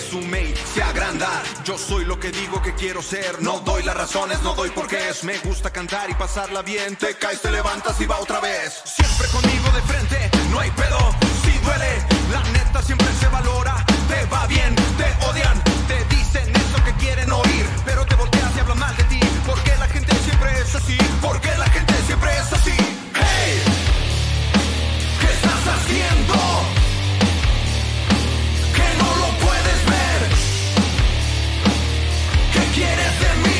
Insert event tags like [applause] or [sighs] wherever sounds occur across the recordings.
presume y se agranda. Yo soy lo que digo que quiero ser. No doy las razones, no doy por qué. Me gusta cantar y pasarla bien. Te caes, te levantas y va otra vez. Siempre conmigo de frente, no hay pedo. Si duele, la neta siempre se valora. Te va bien, te odian, te dicen eso que quieren oír. Pero te volteas y hablan mal de ti. Porque la gente siempre es así. Porque la gente siempre es así. Hey, ¿qué estás haciendo? Quieres de mí?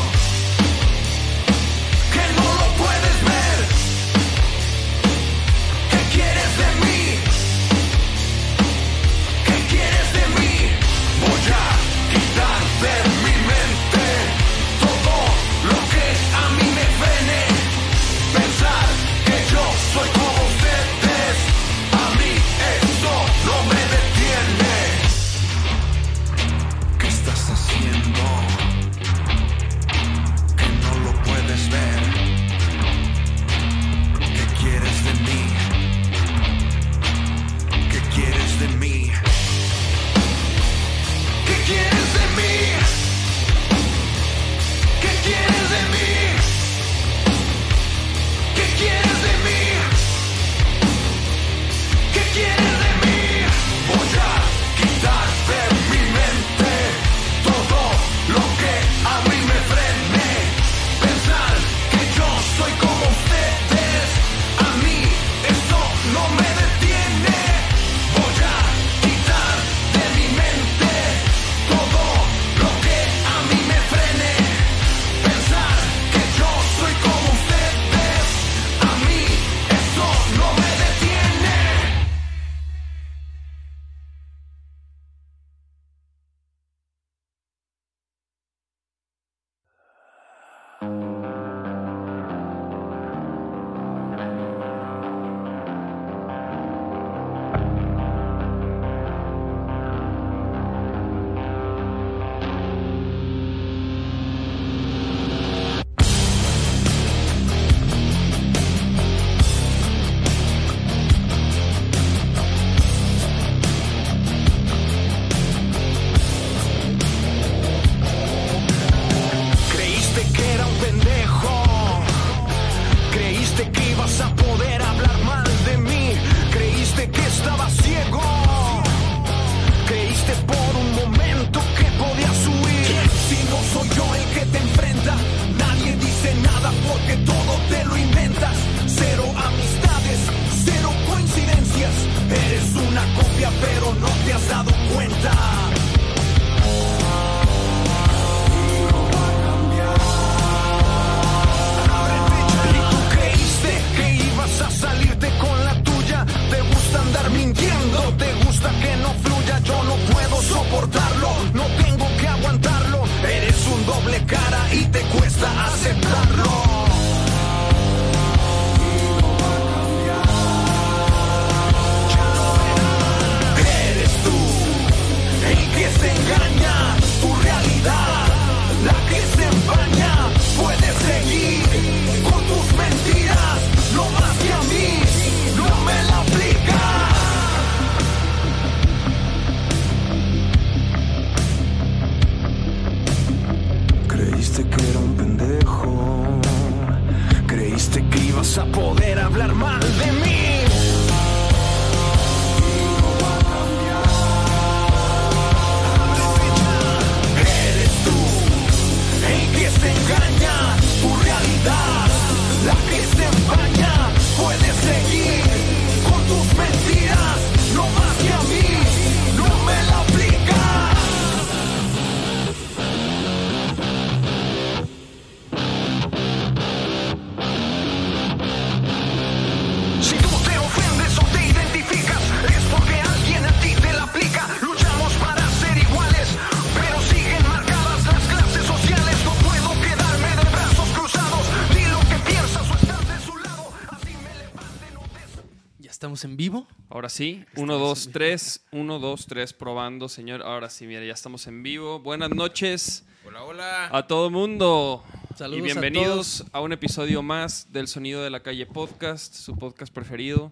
Ahora sí, 1, 2, 3, 1, 2, 3, probando, señor. Ahora sí, mira, ya estamos en vivo. Buenas noches Hola, hola. a todo mundo. Saludos y a bienvenidos a, un episodio más del Sonido de la Calle Podcast, su podcast preferido.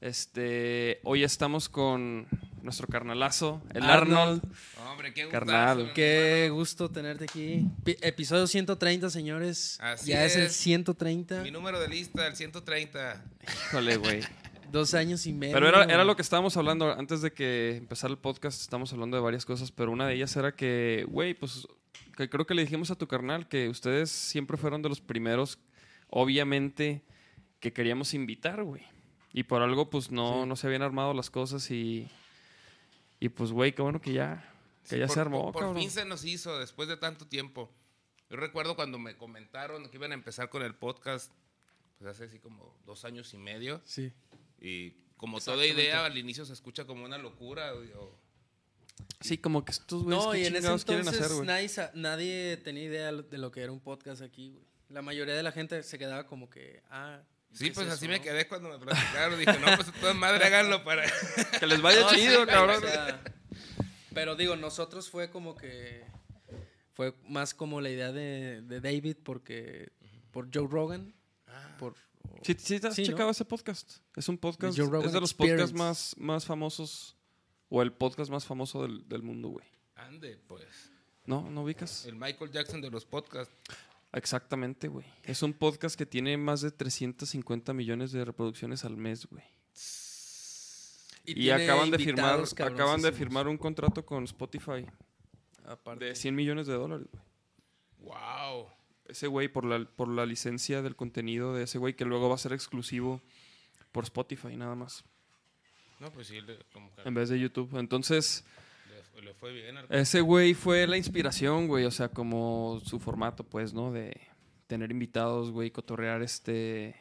Este, hoy estamos con nuestro carnalazo, el Arnold. Hombre, qué Carnal. gustazo, Qué hermano. gusto tenerte aquí. Pi- episodio 130, señores. Así ya es. el es. 130. Mi número de lista, el 130. Híjole, güey. Dos años y medio. Pero era, era lo que estábamos hablando antes de que empezara el podcast. Estamos hablando de varias cosas, pero una de ellas era que, güey, pues que creo que le dijimos a tu carnal que ustedes siempre fueron de los primeros, obviamente, que queríamos invitar, güey. Y por algo, pues no, Sí. no se habían armado las cosas y. Y pues, güey, qué bueno que ya, que Sí, ya por, se armó, Por, por fin se nos hizo después de tanto tiempo. Yo recuerdo cuando me comentaron que iban a empezar con el podcast, pues hace así como dos años y medio. Sí. Y como toda idea, al inicio se escucha como una locura. güey, o- Sí, como que estos güeyes No, qué y en ese entonces hacer, nadie, nadie tenía idea de lo que era un podcast aquí, güey. La mayoría de la gente se quedaba como que, ah. Sí, ¿qué es pues eso, así no? me quedé cuando me platicaron. Dije, no, pues toda madre, háganlo para. Que les vaya [laughs] No, sí, chido, güey, cabrón. o sea, pero digo, nosotros fue como que. Fue más como la idea de, de David porque. Por Joe Rogan. Por, Sí, sí, te has Sí, ¿no? checado ese podcast. Es un podcast, es de los Experience. podcasts más, más famosos, o el podcast más famoso del, del mundo, güey. Ande, pues. ¿No? ¿No ubicas? El Michael Jackson de los podcasts. Exactamente, güey. Es un podcast que tiene más de 350 millones de reproducciones al mes, güey. Y, acaban de firmar, acaban de firmar un contrato con Spotify Aparte. de 100 millones de dólares, güey. ¡Wow! Ese güey por la, por la licencia del contenido de ese güey que luego va a ser exclusivo por Spotify nada más, No, pues sí, como que en vez de YouTube. Entonces, le, le fue bien. al- Ese güey fue la inspiración, güey. O sea, como su formato, pues, ¿no? De tener invitados, güey, cotorrear este.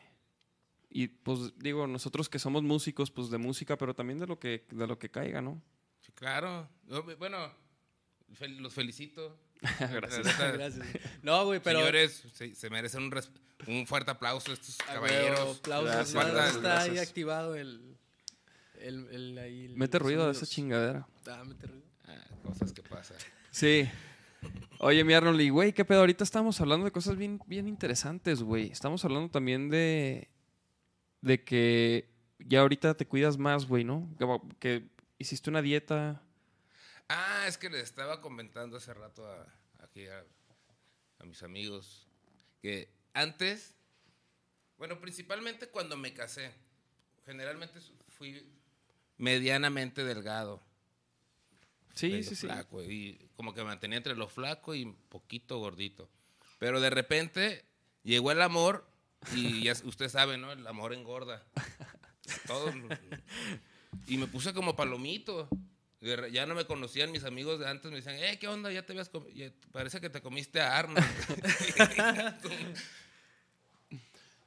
Y pues digo, nosotros que somos músicos, pues de música, pero también de lo que, de lo que caiga, ¿no? Sí, claro. No, bueno, los felicito. [laughs] Gracias. Gracias. No, güey, pero. Señores, se, se merecen un, res- un fuerte aplauso a estos Ah, caballeros. aplausos. Gracias, está ahí gracias. activado el. el, el- ahí el- Mete ruido de esa sonidos. chingadera. Ah, mete ruido. Ah, cosas que pasan. Sí. Oye, mi Arnold, y güey, qué pedo. Ahorita estamos hablando de cosas bien, bien interesantes, güey. Estamos hablando también de. de que ya ahorita te cuidas más, güey, ¿no? Que, que hiciste una dieta. Ah, es que les estaba comentando hace rato a, aquí a, a mis amigos que antes, bueno, principalmente cuando me casé, generalmente fui medianamente delgado. Sí, sí, sí. flaco, y como que mantenía entre lo flaco y un poquito gordito. Pero de repente llegó el amor y [laughs] ya usted sabe, ¿no? El amor engorda. Todo. Y me puse como palomito. Ya no me conocían mis amigos de antes, me decían, eh, ¿qué onda? Ya te habías comi- ya- parece que te comiste a Arnold. [laughs]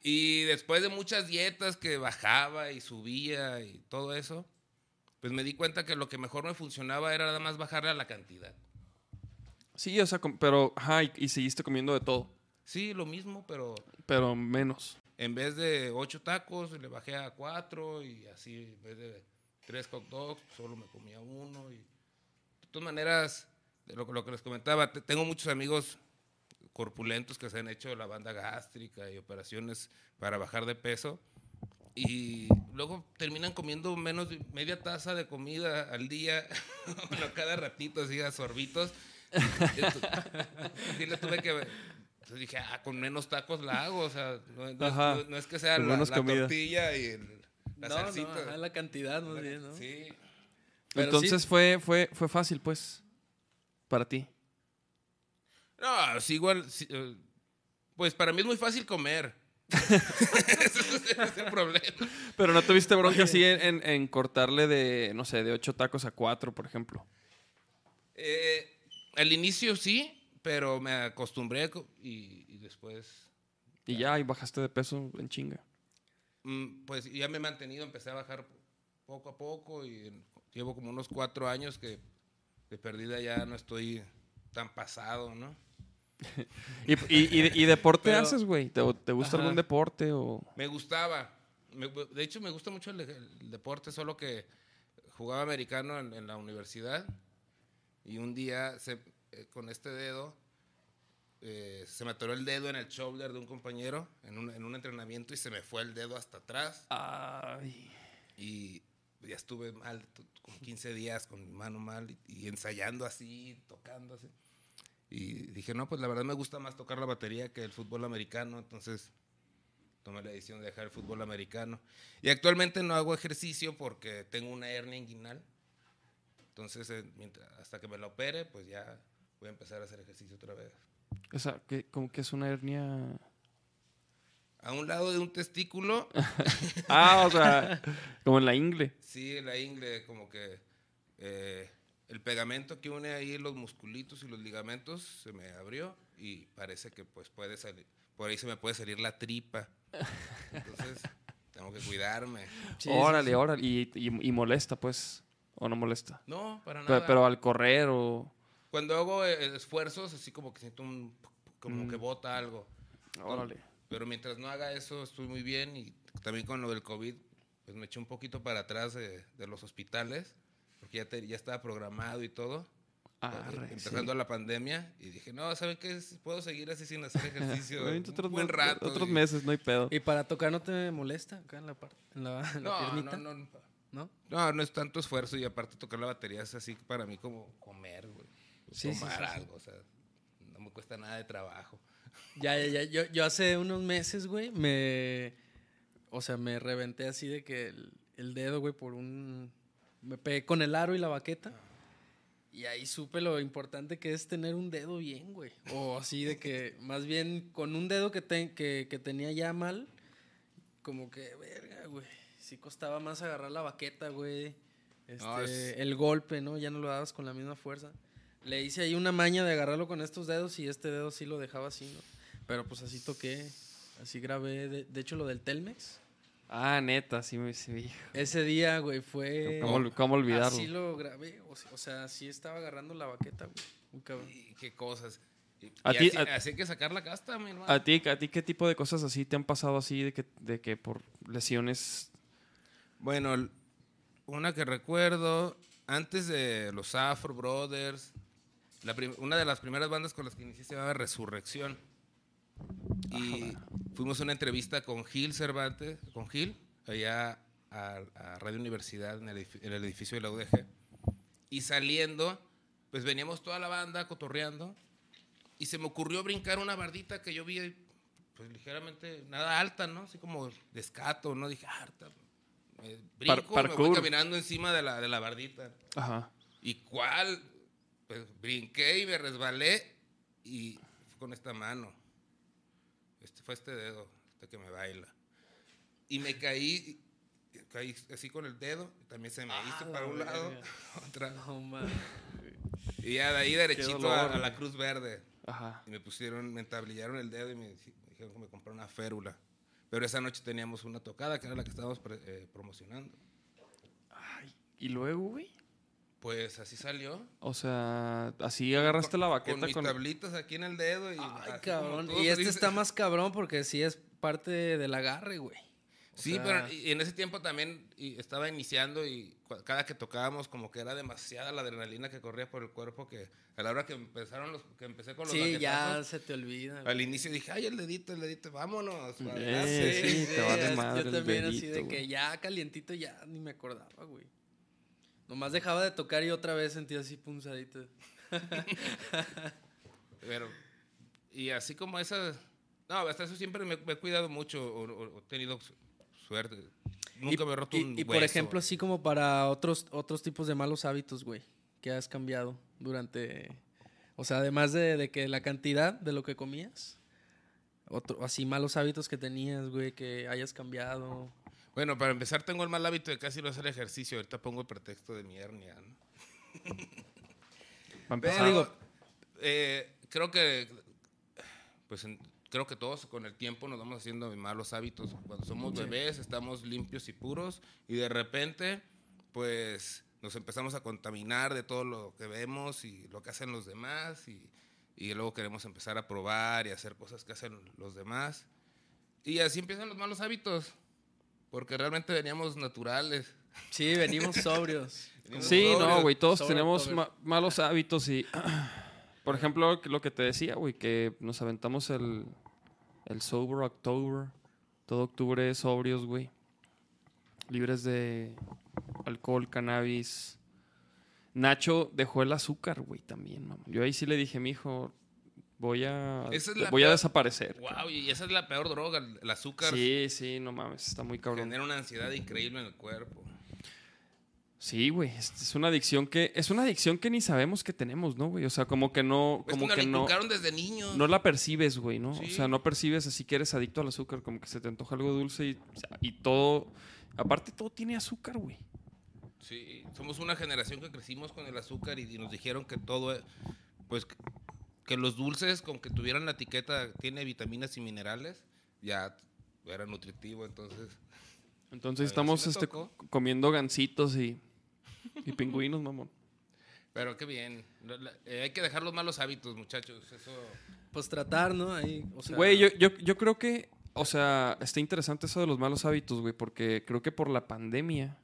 y después de muchas dietas que bajaba y subía y todo eso, pues me di cuenta que lo que mejor me funcionaba era nada más bajarle a la cantidad. Sí, o sea, pero, ajá, y, y seguiste comiendo de todo, Sí, lo mismo, pero pero menos. en vez de ocho tacos, le bajé a cuatro y así, en vez de tres hot dogs, solo me comía uno. Y de todas maneras, de lo, lo que les comentaba, te- tengo muchos amigos corpulentos que se han hecho la banda gástrica y operaciones para bajar de peso. Y luego terminan comiendo menos de media taza de comida al día, [laughs] bueno, cada ratito, así a sorbitos. Le tuve que. Entonces dije, ah, con menos tacos la hago. O sea, no, no no- no es que sea la, la tortilla y el- la no, salsita. no, ajá, la cantidad más bien, ¿no? Sí. Pero Entonces sí- fue, fue, fue fácil, pues, para ti. No, sí, igual. sí, eh, pues para mí es muy fácil comer. ese, [laughs] es, el problema. Pero no tuviste bronca así en, en- en cortarle de, no sé, de ocho tacos a cuatro, por ejemplo. Eh, al inicio sí, pero me acostumbré co- y, y después, Y ya, y bajaste de peso en chinga. Mm, pues ya me he mantenido, empecé a bajar poco a poco y llevo como unos cuatro años que de perdida ya no estoy tan pasado, ¿no? [laughs] ¿Y, y, y- y deporte Pero- haces, güey? ¿Te, te gusta Ajá. algún deporte o...? Me gustaba, Me- de hecho, me gusta mucho el, el deporte, solo que jugaba americano en, en la universidad y un día se- eh, con este dedo eh, se me atoró el dedo en el shoulder de un compañero en un, en un entrenamiento y se me fue el dedo hasta atrás Ay. y ya estuve mal, como 15 días con mi mano mal y, y ensayando así, tocando así. Y dije, no, pues la verdad me gusta más tocar la batería que el fútbol americano, entonces tomé la decisión de dejar el fútbol americano. Y actualmente no hago ejercicio porque tengo una hernia inguinal. Entonces, eh, mientras- hasta que me la opere, pues ya voy a empezar a hacer ejercicio otra vez. O sea, que, como que es una hernia. A un lado de un testículo, [laughs] Ah, o sea, como en la ingle. sí, la ingle, como que eh, el pegamento que une ahí los musculitos y los ligamentos se me abrió y parece que pues puede salir, por ahí se me puede salir la tripa. Entonces, [laughs] tengo que cuidarme. Sí, órale, sí. órale. Y, y- y molesta, pues. O no molesta. No, para Pero, nada. pero al correr o. Cuando hago eh, esfuerzos, así como que siento un, como Mm. que bota algo. Órale. Pero mientras no haga eso, estoy muy bien. Y también con lo del COVID, pues me eché un poquito para atrás de, de los hospitales, porque ya, te- ya estaba programado y todo. Arre, eh, empezando sí. la pandemia. Y dije, no, ¿saben qué? Puedo seguir así sin hacer [laughs] ejercicio. Un otros, buen rato. otros y- meses, no hay pedo. ¿Y para tocar no te molesta acá en la parte, en la, en la No, no, no, ¿No? no, no es tanto esfuerzo. Y aparte tocar la batería es así para mí como comer, güey. Sí, Tomar sí, sí. algo, o sea, no me cuesta nada de trabajo. [laughs] Ya, ya, ya. Yo, yo hace unos meses, güey, me. O sea, me reventé así de que el, el dedo, güey, por un. Me pegué con el aro y la baqueta. Y ahí supe lo importante que es tener un dedo bien, güey. O así de que, [laughs] más bien, con un dedo que, te- que, que tenía ya mal, como que, verga, güey. Sí costaba más agarrar la baqueta, güey. Este, No, es- El golpe, ¿no? Ya no lo dabas con la misma fuerza. Le hice ahí una maña de agarrarlo con estos dedos y este dedo sí lo dejaba así, ¿no? Pero pues así toqué, así grabé. De, de hecho, lo del Telmex. Ah, neta, sí me sí. Ese día, güey, fue... ¿Cómo, cómo olvidarlo? Así lo grabé. O sea, o sea, sí estaba agarrando la baqueta, güey. Muy cabrón. Y qué cosas. Y, A ti- así, a- así hay que sacar la casta, mi hermano. ¿A ti, ¿A ti qué tipo de cosas así te han pasado así de que, de que por lesiones? Bueno, una que recuerdo, antes de los Afro Brothers, la una de las primeras bandas con las que inicié se llamaba Resurrección. Y fuimos a una entrevista con Gil Cervantes, con Gil, allá a, a Radio Universidad, en el, edifi- en el edificio de la UDG. Y saliendo, pues veníamos toda la banda cotorreando. Y se me ocurrió brincar una bardita que yo vi, pues ligeramente, nada alta, ¿no? Así como de escato, ¿no? Dije, ah, harta. Brinco, me voy caminando encima de la, de la bardita. Ajá. ¿Y cuál? Pues brinqué y me resbalé y fue con esta mano. Este fue este dedo, este que me baila. Y me caí, caí así con el dedo, también se me Ah, hizo para un lado, [laughs] otra. No, mames. Y ya de ahí derechito dolor, a, la Cruz Verde. Ajá. Y me pusieron, me entablillaron el dedo y me, di- me dijeron que me compraron una férula. Pero esa noche teníamos una tocada, que era la que estábamos pre- eh, promocionando. Ay, ¿Y luego, güey? Pues así salió. O sea, así agarraste la Con baqueta mis con... tablitas aquí en el dedo y Ay, cabrón. Y este está más cabrón porque sí es parte del agarre, güey. Sí, sea, pero y en ese tiempo también estaba iniciando y cada que tocábamos como que era demasiada la adrenalina que corría por el cuerpo que a la hora que empezaron los que empecé con los Sí, ya se te olvida. güey. al inicio dije, "Ay, el dedito, el dedito, vámonos." Eh, adelante". sí, te vale así- madre Yo el también así de güey. que ya calientito ya ni me acordaba, güey. Nomás dejaba de tocar y otra vez sentía así punzadito. [laughs] Pero y así como esas no, hasta eso siempre me, me he cuidado mucho o, he tenido su- suerte. Nunca y, me he roto y- un y por ejemplo, así como para otros, otros tipos de malos hábitos, güey, que has cambiado durante... O sea, además de, de que la cantidad de lo que comías, otro, así malos hábitos que tenías, güey, que hayas cambiado. Bueno, para empezar tengo el mal hábito de casi no hacer ejercicio. Ahorita pongo el pretexto de mi hernia, ¿no? Para Pero empezar, digo, eh, creo que pues en- creo que todos con el tiempo nos vamos haciendo malos hábitos. Cuando somos bebés estamos limpios y puros y de repente pues nos empezamos a contaminar de todo lo que vemos y lo que hacen los demás y, y luego queremos empezar a probar y hacer cosas que hacen los demás. Y así empiezan los malos hábitos. Porque realmente veníamos naturales. Sí, venimos sobrios. [laughs] Venimos Sí, no, güey, todos Sobre tenemos ma- malos hábitos y, [clears throat] por ejemplo, lo que te decía, güey, que nos aventamos el, el Sober October, todo octubre sobrios, güey, libres de alcohol, cannabis. Nacho dejó el azúcar, güey, también, mamá. Yo ahí sí le dije, mijo, voy a, Esa es la voy a desaparecer. Wow, y esa es la peor droga, el, azúcar. Sí, sí, no mames, está muy cabrón. Genera una ansiedad increíble en el cuerpo. Sí, güey, es, una adicción que es una adicción que ni sabemos que tenemos, ¿no, güey? O sea, como que no Es como que no desde niños. no la percibes, güey, ¿no? O sea, no percibes así que eres adicto al azúcar, como que se te antoja algo dulce y, y todo aparte todo tiene azúcar, güey. Sí, somos una generación que crecimos con el azúcar y, nos dijeron que todo, eh, pues, que- los dulces, con que tuvieran la etiqueta, tiene vitaminas y minerales, ya era nutritivo, entonces. Entonces estamos sí este, comiendo gancitos y y pingüinos, mamón. Pero qué bien. Eh, hay que dejar los malos hábitos, muchachos. Eso. Pues tratar, ¿no? Ahí, o sea, Güey, yo, yo, yo creo que, o sea, está interesante eso de los malos hábitos, güey, porque creo que por la pandemia.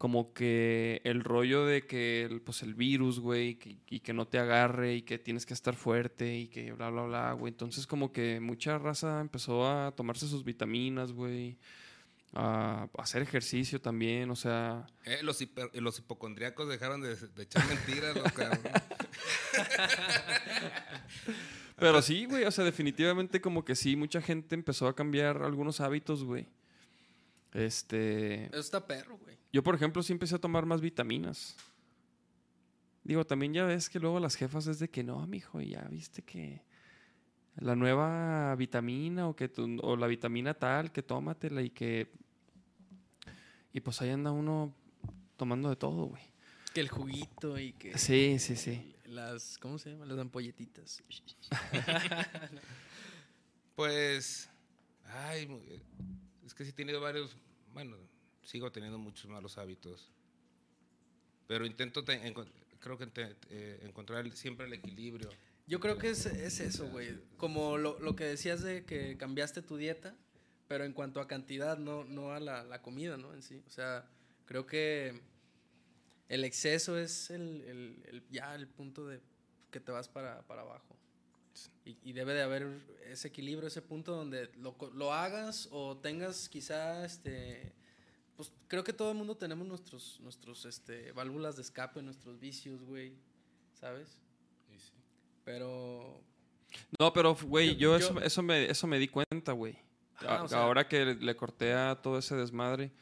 Como que el rollo de que el, pues el virus, güey, que- y que no te agarre y que tienes que estar fuerte y que bla, bla, bla, güey. Entonces como que mucha raza empezó a tomarse sus vitaminas, güey, a hacer ejercicio también, o sea... Eh, los, hiper- los hipocondriacos dejaron de, de echar mentiras, los cabrón. [laughs] Pero sí, güey, o sea, definitivamente como que sí, mucha gente empezó a cambiar algunos hábitos, güey. Este... Eso está perro, güey. Yo, por ejemplo, sí empecé a tomar más vitaminas. Digo, también ya ves que luego las jefas es de que no, mijo, ya viste que la nueva vitamina o que tu- o la vitamina tal, que tómatela y que y pues ahí anda uno tomando de todo, güey. Que el juguito y que Sí, sí, sí. las, ¿cómo se llama? Las ampolletitas. [laughs] Pues. Ay, es que sí he tenido varios. Bueno, sigo teniendo muchos malos hábitos. Pero intento, te- creo que te- eh, encontrar siempre el equilibrio. Yo creo que es, es eso, güey. Como lo, lo que decías de que cambiaste tu dieta, pero en cuanto a cantidad, no, no a la, la comida, ¿no? En sí. O sea, creo que el exceso es el, el- el- ya el punto de que te vas para, para abajo. Y, y debe de haber ese equilibrio, ese punto donde lo, lo hagas o tengas quizá, este, pues creo que todo el mundo tenemos nuestros, nuestros, este, válvulas de escape, nuestros vicios, güey, ¿sabes? Pero No, pero güey, Yo- yo, yo- eso, eso me eso me di cuenta, güey. Ajá, A- o sea- Ahora que le, le corté a todo ese desmadre,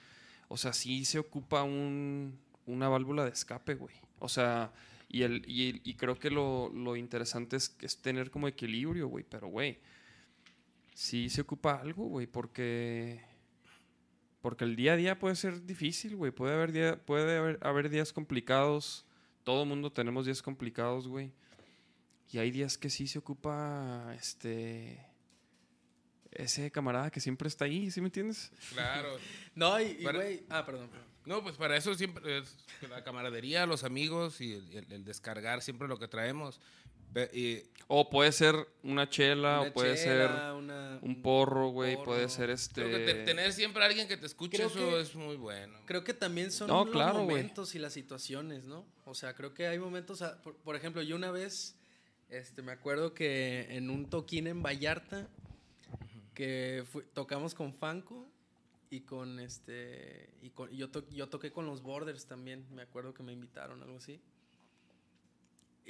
o sea, sí se ocupa un, una válvula de escape, güey. O sea, y, el, y, y creo que lo, lo interesante es, es tener como equilibrio, güey. Pero, güey, sí se ocupa algo, güey, porque... Porque el día a día puede ser difícil, güey. Puede haber, día- puede haber, haber días complicados. Todo mundo tenemos días complicados, güey. Y hay días que sí se ocupa, este... Ese camarada que siempre está ahí, ¿sí me entiendes? Claro. [laughs] No, y, güey. Ah, perdón. perdón. No, pues para eso siempre es la camaradería, los amigos y el, el- el descargar siempre lo que traemos. Y O puede ser una chela, Una o puede chela, ser una- un porro, güey. Puede ser este. creo que te- tener siempre a alguien que te escuche, Creo eso que- es muy bueno. Creo que también son No, los claro, momentos y las situaciones, ¿no? O sea, creo que hay momentos. a- por, por ejemplo, yo una vez. Este, me acuerdo que en un toquín en Vallarta. Que fui- tocamos con Fanco. Y con este. Y con, yo, to- yo toqué con los Borders también. Me acuerdo que me invitaron, algo así.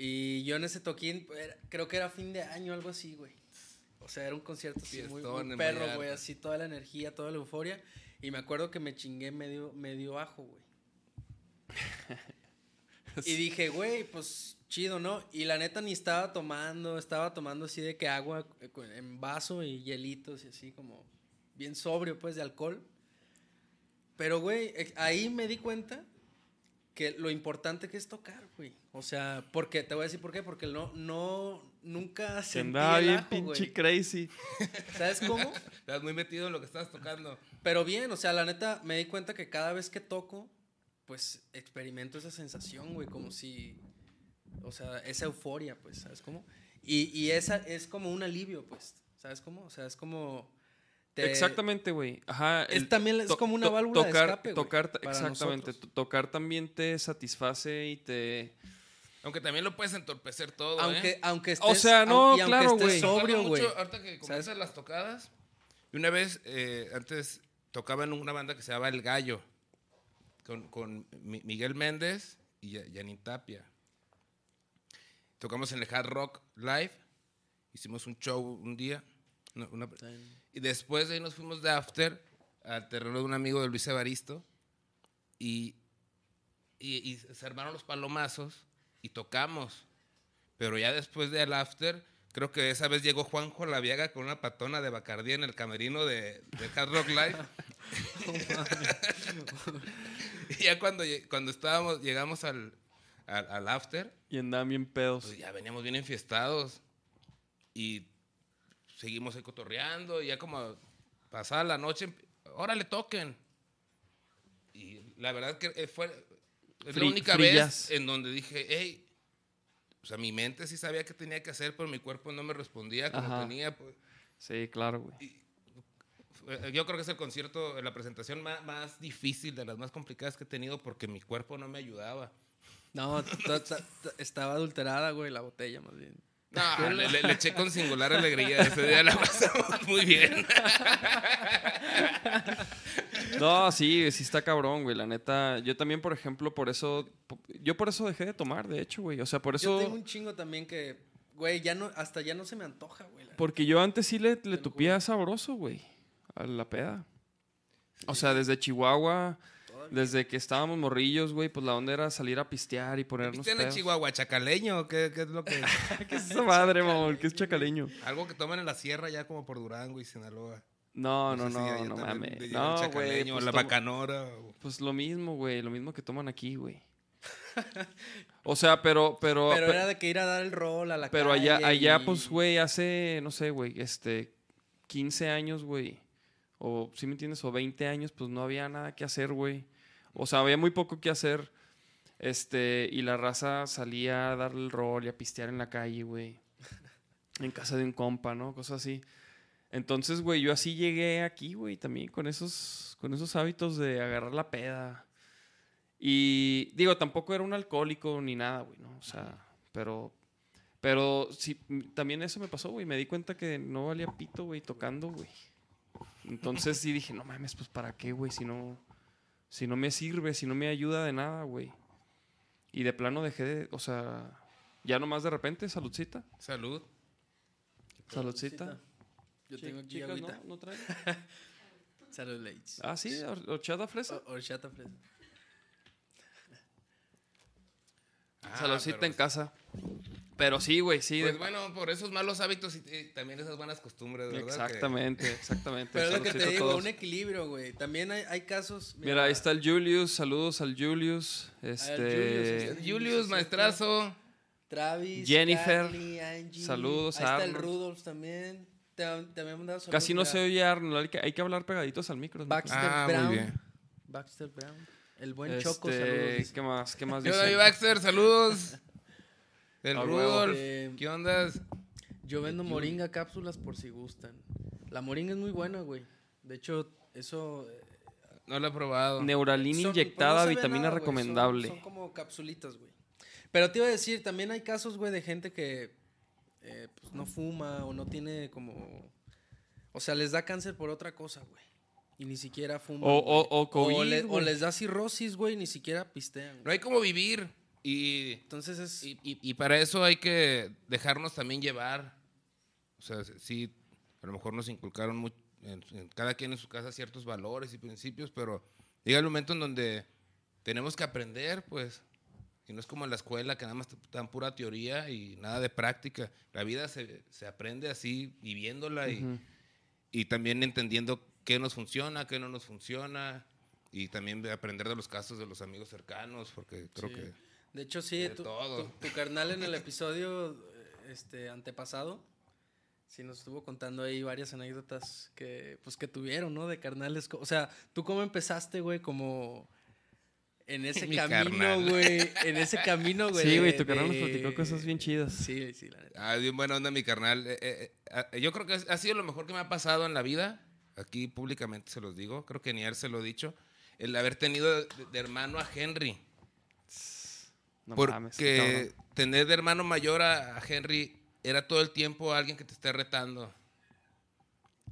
Y yo en ese toquín, creo que era fin de año, algo así, güey. O sea, era un concierto así muy, muy perro, güey. Así toda la energía, toda la euforia. Y me acuerdo que me chingué medio, medio ajo, güey. [laughs] Y dije, güey, pues chido, ¿no? Y la neta ni estaba tomando, estaba tomando así de que agua eh, en vaso y hielitos y así como bien sobrio, pues, de alcohol. Pero, güey, ex- ahí me di cuenta que lo importante que es tocar, güey. O sea, porque, te voy a decir por qué, porque no, no, nunca Se sentí andaba el bien ajo, pinche güey. crazy. [laughs] ¿Sabes cómo? Estás muy metido en lo que estás tocando. Pero bien, o sea, la neta, me di cuenta que cada vez que toco, pues experimento esa sensación, güey, como si, o sea, esa euforia, pues, ¿sabes cómo? Y, y esa es como un alivio, pues, ¿sabes cómo? O sea, es como te- Exactamente, güey. Ajá. Es el también es como una válvula de escape, tocar, exactamente. Tocar también te satisface y te. Aunque también lo puedes entorpecer todo, Aunque, ¿eh? aunque estés, O sea, no, y aunque claro, güey. sobrio, güey. mucho, Ahorita que comienzas las tocadas. Y una vez, eh, antes, tocaba en una banda que se llamaba El Gallo. Con, con Mi- Miguel Méndez y Ya- Yanin Tapia. Tocamos en el Hard Rock Live. Hicimos un show un día. una- una- y después de ahí nos fuimos de after al terreno de un amigo de Luis Evaristo. Y, y, y se armaron los palomazos y tocamos. Pero ya después del after, creo que esa vez llegó Juanjo Laviaga con una patona de Bacardí en el camerino de, de Hard Rock Live. [laughs] y ya cuando, cuando estábamos, llegamos al, al, al after, Y andaban bien pedos. pues ya veníamos bien enfiestados. Y seguimos ahí cotorreando. Y ya como pasada la noche, órale, toquen. Y la verdad que eh, fue la única frillas. vez en donde dije, hey, o sea, mi mente sí sabía qué tenía que hacer, pero mi cuerpo no me respondía como Ajá. tenía. Pues. Sí, claro, güey. Eh, Yo creo que es el concierto, la presentación más, más difícil, de las más complicadas que he tenido, porque mi cuerpo no me ayudaba. No, estaba adulterada, güey, la botella más bien. No, le, le- le eché con singular alegría. Ese día la pasamos [laughs] muy bien. [laughs] No, sí, sí está cabrón, güey. La neta, yo también, por ejemplo, por eso. Yo por eso dejé de tomar, de hecho, güey. O sea, por Yo eso. tengo un chingo también que, güey, ya no, hasta ya no se me antoja, güey. Porque yo antes sí le, le tupía sabroso, güey. A la peda. O sea, desde Chihuahua, desde que estábamos morrillos, güey, pues la onda era salir a pistear y ponernos ¿Viste en. Chihuahua chacaleño? ¿Qué, qué es lo que...? [laughs] ¿Qué es esa madre, mamón? ¿Qué es chacaleño? Algo que toman en la sierra ya como por Durango y Sinaloa. No, no, si no, allá no mames. No, güey. Pues, la bacanora. o- pues lo mismo, güey. Lo mismo que toman aquí, güey. [laughs] O sea, pero, pero, Pero pe- era de que ir a dar el rol a la pero allá, calle allá, y- pues, güey, hace, no sé, güey, este, 15 años, güey. O, si me entiendes? O 20 años, pues no había nada que hacer, güey. O sea, había muy poco que hacer. Este, y la raza salía a darle el rol y a pistear en la calle, güey. [laughs] En casa de un compa, ¿no? Cosas así. Entonces, güey, yo así llegué aquí, güey, también con esos, con esos hábitos de agarrar la peda. Y digo, tampoco era un alcohólico ni nada, güey, ¿no? O sea, pero, pero sí, también eso me pasó, güey. Me di cuenta que no valía pito, güey, tocando, güey. Entonces sí dije, no mames, pues para qué, güey, si no, si no me sirve, si no me ayuda de nada, güey. Y de plano dejé de, o sea, ya nomás de repente, saludcita. Salud. Saludcita. Yo tengo aquí chicas, agüita. ¿no? ¿No traen? [laughs] Salud. Ah, sí, hor- horchata fresa. O- Horchata fresa. Ah, en casa. Pero sí, güey, sí. Pues de- bueno, por esos malos hábitos y, y también esas buenas costumbres, ¿verdad? Que- exactamente, exactamente. Pero es lo que te a digo, un equilibrio, güey. También hay, hay casos. Mira, ahí está el Julius. Saludos al Julius. Julius, Este. este. Julius, maestrazo. Travis, Jennifer, Carly, Angie. saludos Ahí a está el Arnold. Rudolf también. Te, te habían mandado saludos. Casi no mira. se oye Arnold. Hay que, hay que hablar pegaditos al micro. Baxter Ah, muy Brown. bien. Baxter Brown. El buen Este, Choco, saludos. dice. ¿Qué más? ¿Qué más Yo, David dice? Baxter, saludos. El. Rudolf. Eh, ¿Qué onda? Yo vendo moringa cápsulas por si gustan. La moringa es muy buena, güey. De hecho, eso... eh, No lo he probado. Neuralina son- inyectada, pues no vitamina nada, güey, son- recomendable. Son, como capsulitas, güey. Pero te iba a decir, también hay casos, güey, de gente que eh, pues, no fuma o no tiene como... O sea, les da cáncer por otra cosa, güey. Y ni siquiera fuman. O- o- o COVID, le- o les da cirrosis, güey, ni siquiera pistean. No hay como vivir. Y, Entonces es... y, y- y para eso hay que dejarnos también llevar. O sea, sí, a lo mejor nos inculcaron mu- en, en cada quien en su casa ciertos valores y principios, pero llega el momento en donde tenemos que aprender, pues. Y no es como en la escuela que nada más te dan pura teoría y nada de práctica. La vida se, se aprende así, viviéndola y, Ujú. y también entendiendo qué nos funciona, qué no nos funciona. Y también de aprender de los casos de los amigos cercanos, porque creo Sí. que... De hecho, sí, De tu, todo. tu- tu carnal en el episodio eh, este, antepasado, sí nos estuvo contando ahí varias anécdotas que, pues, que tuvieron, ¿no? De carnales. O sea, ¿tú cómo empezaste, güey? Como en ese [laughs] Mi camino, carnal. güey. En ese camino, [laughs] güey. Sí, de- güey, tu canal nos de- platicó cosas bien chidas. Sí, sí, la neta. Ah, bien buena onda mi carnal. Eh, eh, eh, yo creo que ha sido lo mejor que me ha pasado en la vida. Aquí públicamente se los digo, creo que ni a él se lo he dicho, el haber tenido de, de hermano a Henry. No porque mames, cabrón. tener de hermano mayor a, a Henry era todo el tiempo alguien que te esté retando.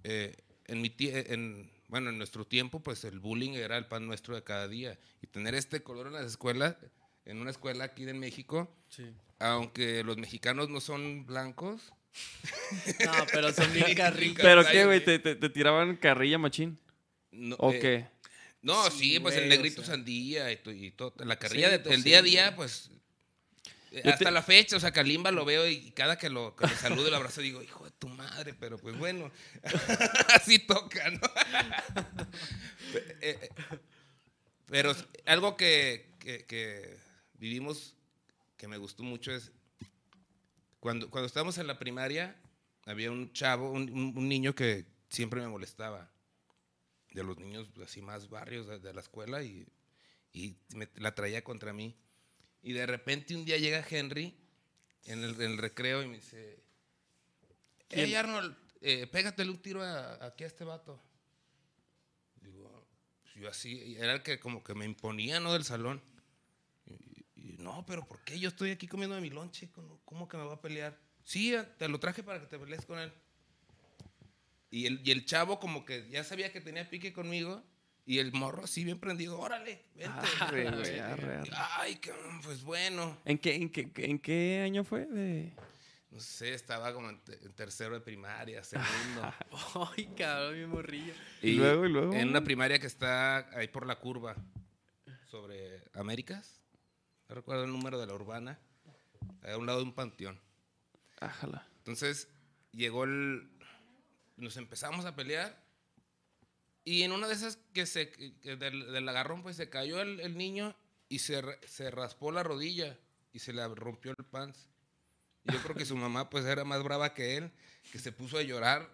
Eh, en mi en, bueno, en nuestro tiempo, pues el bullying era el pan nuestro de cada día. Y tener este color en las escuelas, en una escuela aquí en México, Sí. aunque los mexicanos no son blancos. No, pero son bien [laughs] carrillos. ¿Pero qué, güey? güey. ¿Te, te, te tiraban carrilla machín? No, ¿O eh, qué? No, Sí, sí, pues el negrito o sea. sandía y, to- y todo. La carrilla Sí, del pues, día a día, güey. pues. eh, Yo hasta te- la fecha, o sea, Kalimba lo veo y cada que lo, que lo saludo y lo abrazo digo, hijo de tu madre, pero pues bueno, [laughs] así toca, ¿no? [laughs] Eh, eh, pero algo que, que- que vivimos que me gustó mucho es cuando, cuando estábamos en la primaria, había un chavo, un, un- niño que siempre me molestaba de los niños así más barrios de, de la escuela y, y me- la traía contra mí. Y de repente un día llega Henry en el, en el recreo y me dice, hey Arnold, eh, pégatele un tiro a- aquí a este vato. Digo, pues yo así, era el que como que me imponía, ¿no? Del salón. No, pero ¿por qué? Yo estoy aquí comiendo mi lonche, ¿cómo, que me va a pelear? Sí, te lo traje para que te pelees con él. Y el, y el chavo como que ya sabía que tenía pique conmigo. Y el morro así bien prendido, órale, vente. Arre, güey, arre, arre. Ay, pues bueno. ¿En qué, en, qué, en qué año fue? De... No sé, estaba como en tercero de primaria, segundo. [laughs] Ay, cabrón, mi morrillo. Y luego, y luego. En una primaria que está ahí por la curva, sobre Américas. No recuerdo el número de la urbana. A un lado de un panteón. Ájala. Entonces llegó el. Nos empezamos a pelear. Y en una de esas que se. que del, del agarrón, pues se cayó el, el niño y se, se raspó la rodilla y se le rompió el pants. Y yo creo que su mamá, pues era más brava que él, que se puso a llorar.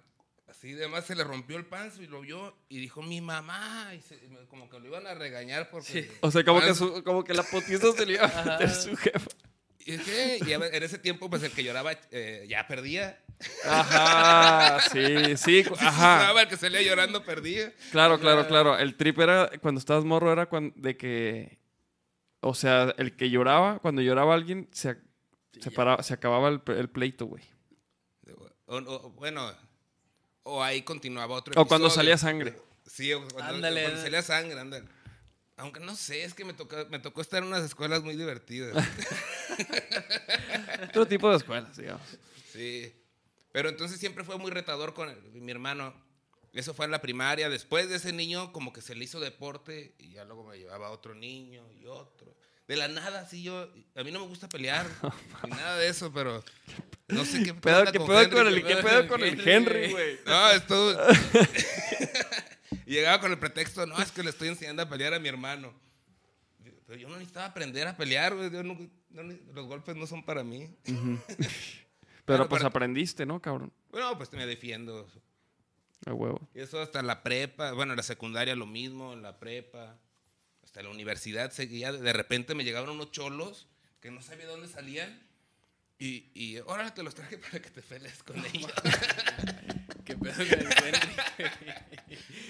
Así, además se le rompió el pants y lo vio y dijo: Mi mamá. Y se- como que lo iban a regañar porque. O sea, como que, su- como que la potiza se le iba a meter su jefa. Y, es que, y a ver, en ese tiempo, pues el que lloraba eh, ya perdía. Ajá, sí, sí, [laughs] ajá. el que salía llorando perdía. Claro, claro, claro. El trip era, cuando estabas morro, era cuando, de que, o sea, el que lloraba, cuando lloraba alguien, se, se, paraba, se acababa el, el pleito, güey. O- o- bueno, o ahí continuaba otro O cuando episodio. salía sangre. Sí, o cuando, Ándale, cuando salía sangre, ándale. Aunque no sé, es que me tocó, me tocó estar en unas escuelas muy divertidas. [laughs] Otro tipo de escuelas, digamos. sí. Pero entonces siempre fue muy retador con el- mi hermano. Eso fue en la primaria. Después de ese niño, como que se le hizo deporte y ya luego me llevaba otro niño y otro. De la nada, así yo. A mí no me gusta pelear [laughs] ni nada de eso, pero no sé qué Pedo- ¿Qué con pedo Henry, con el, qué pedo con el Henry, güey? No, esto. [laughs] [laughs] y llegaba con el pretexto, no, es que le estoy enseñando a pelear a mi hermano. Pero yo no necesitaba aprender a pelear, güey. no- no los golpes no son para mí. Pero pues aprendiste, ¿no, cabrón? Bueno, pues me defiendo. A huevo. Y eso hasta la prepa, bueno, en la secundaria lo mismo, en la prepa, hasta la universidad seguía. De repente me llegaban unos cholos que no sabía dónde salían. Y, y ahora te los traje para que te pelees con ellos. Qué pedo con el Henry.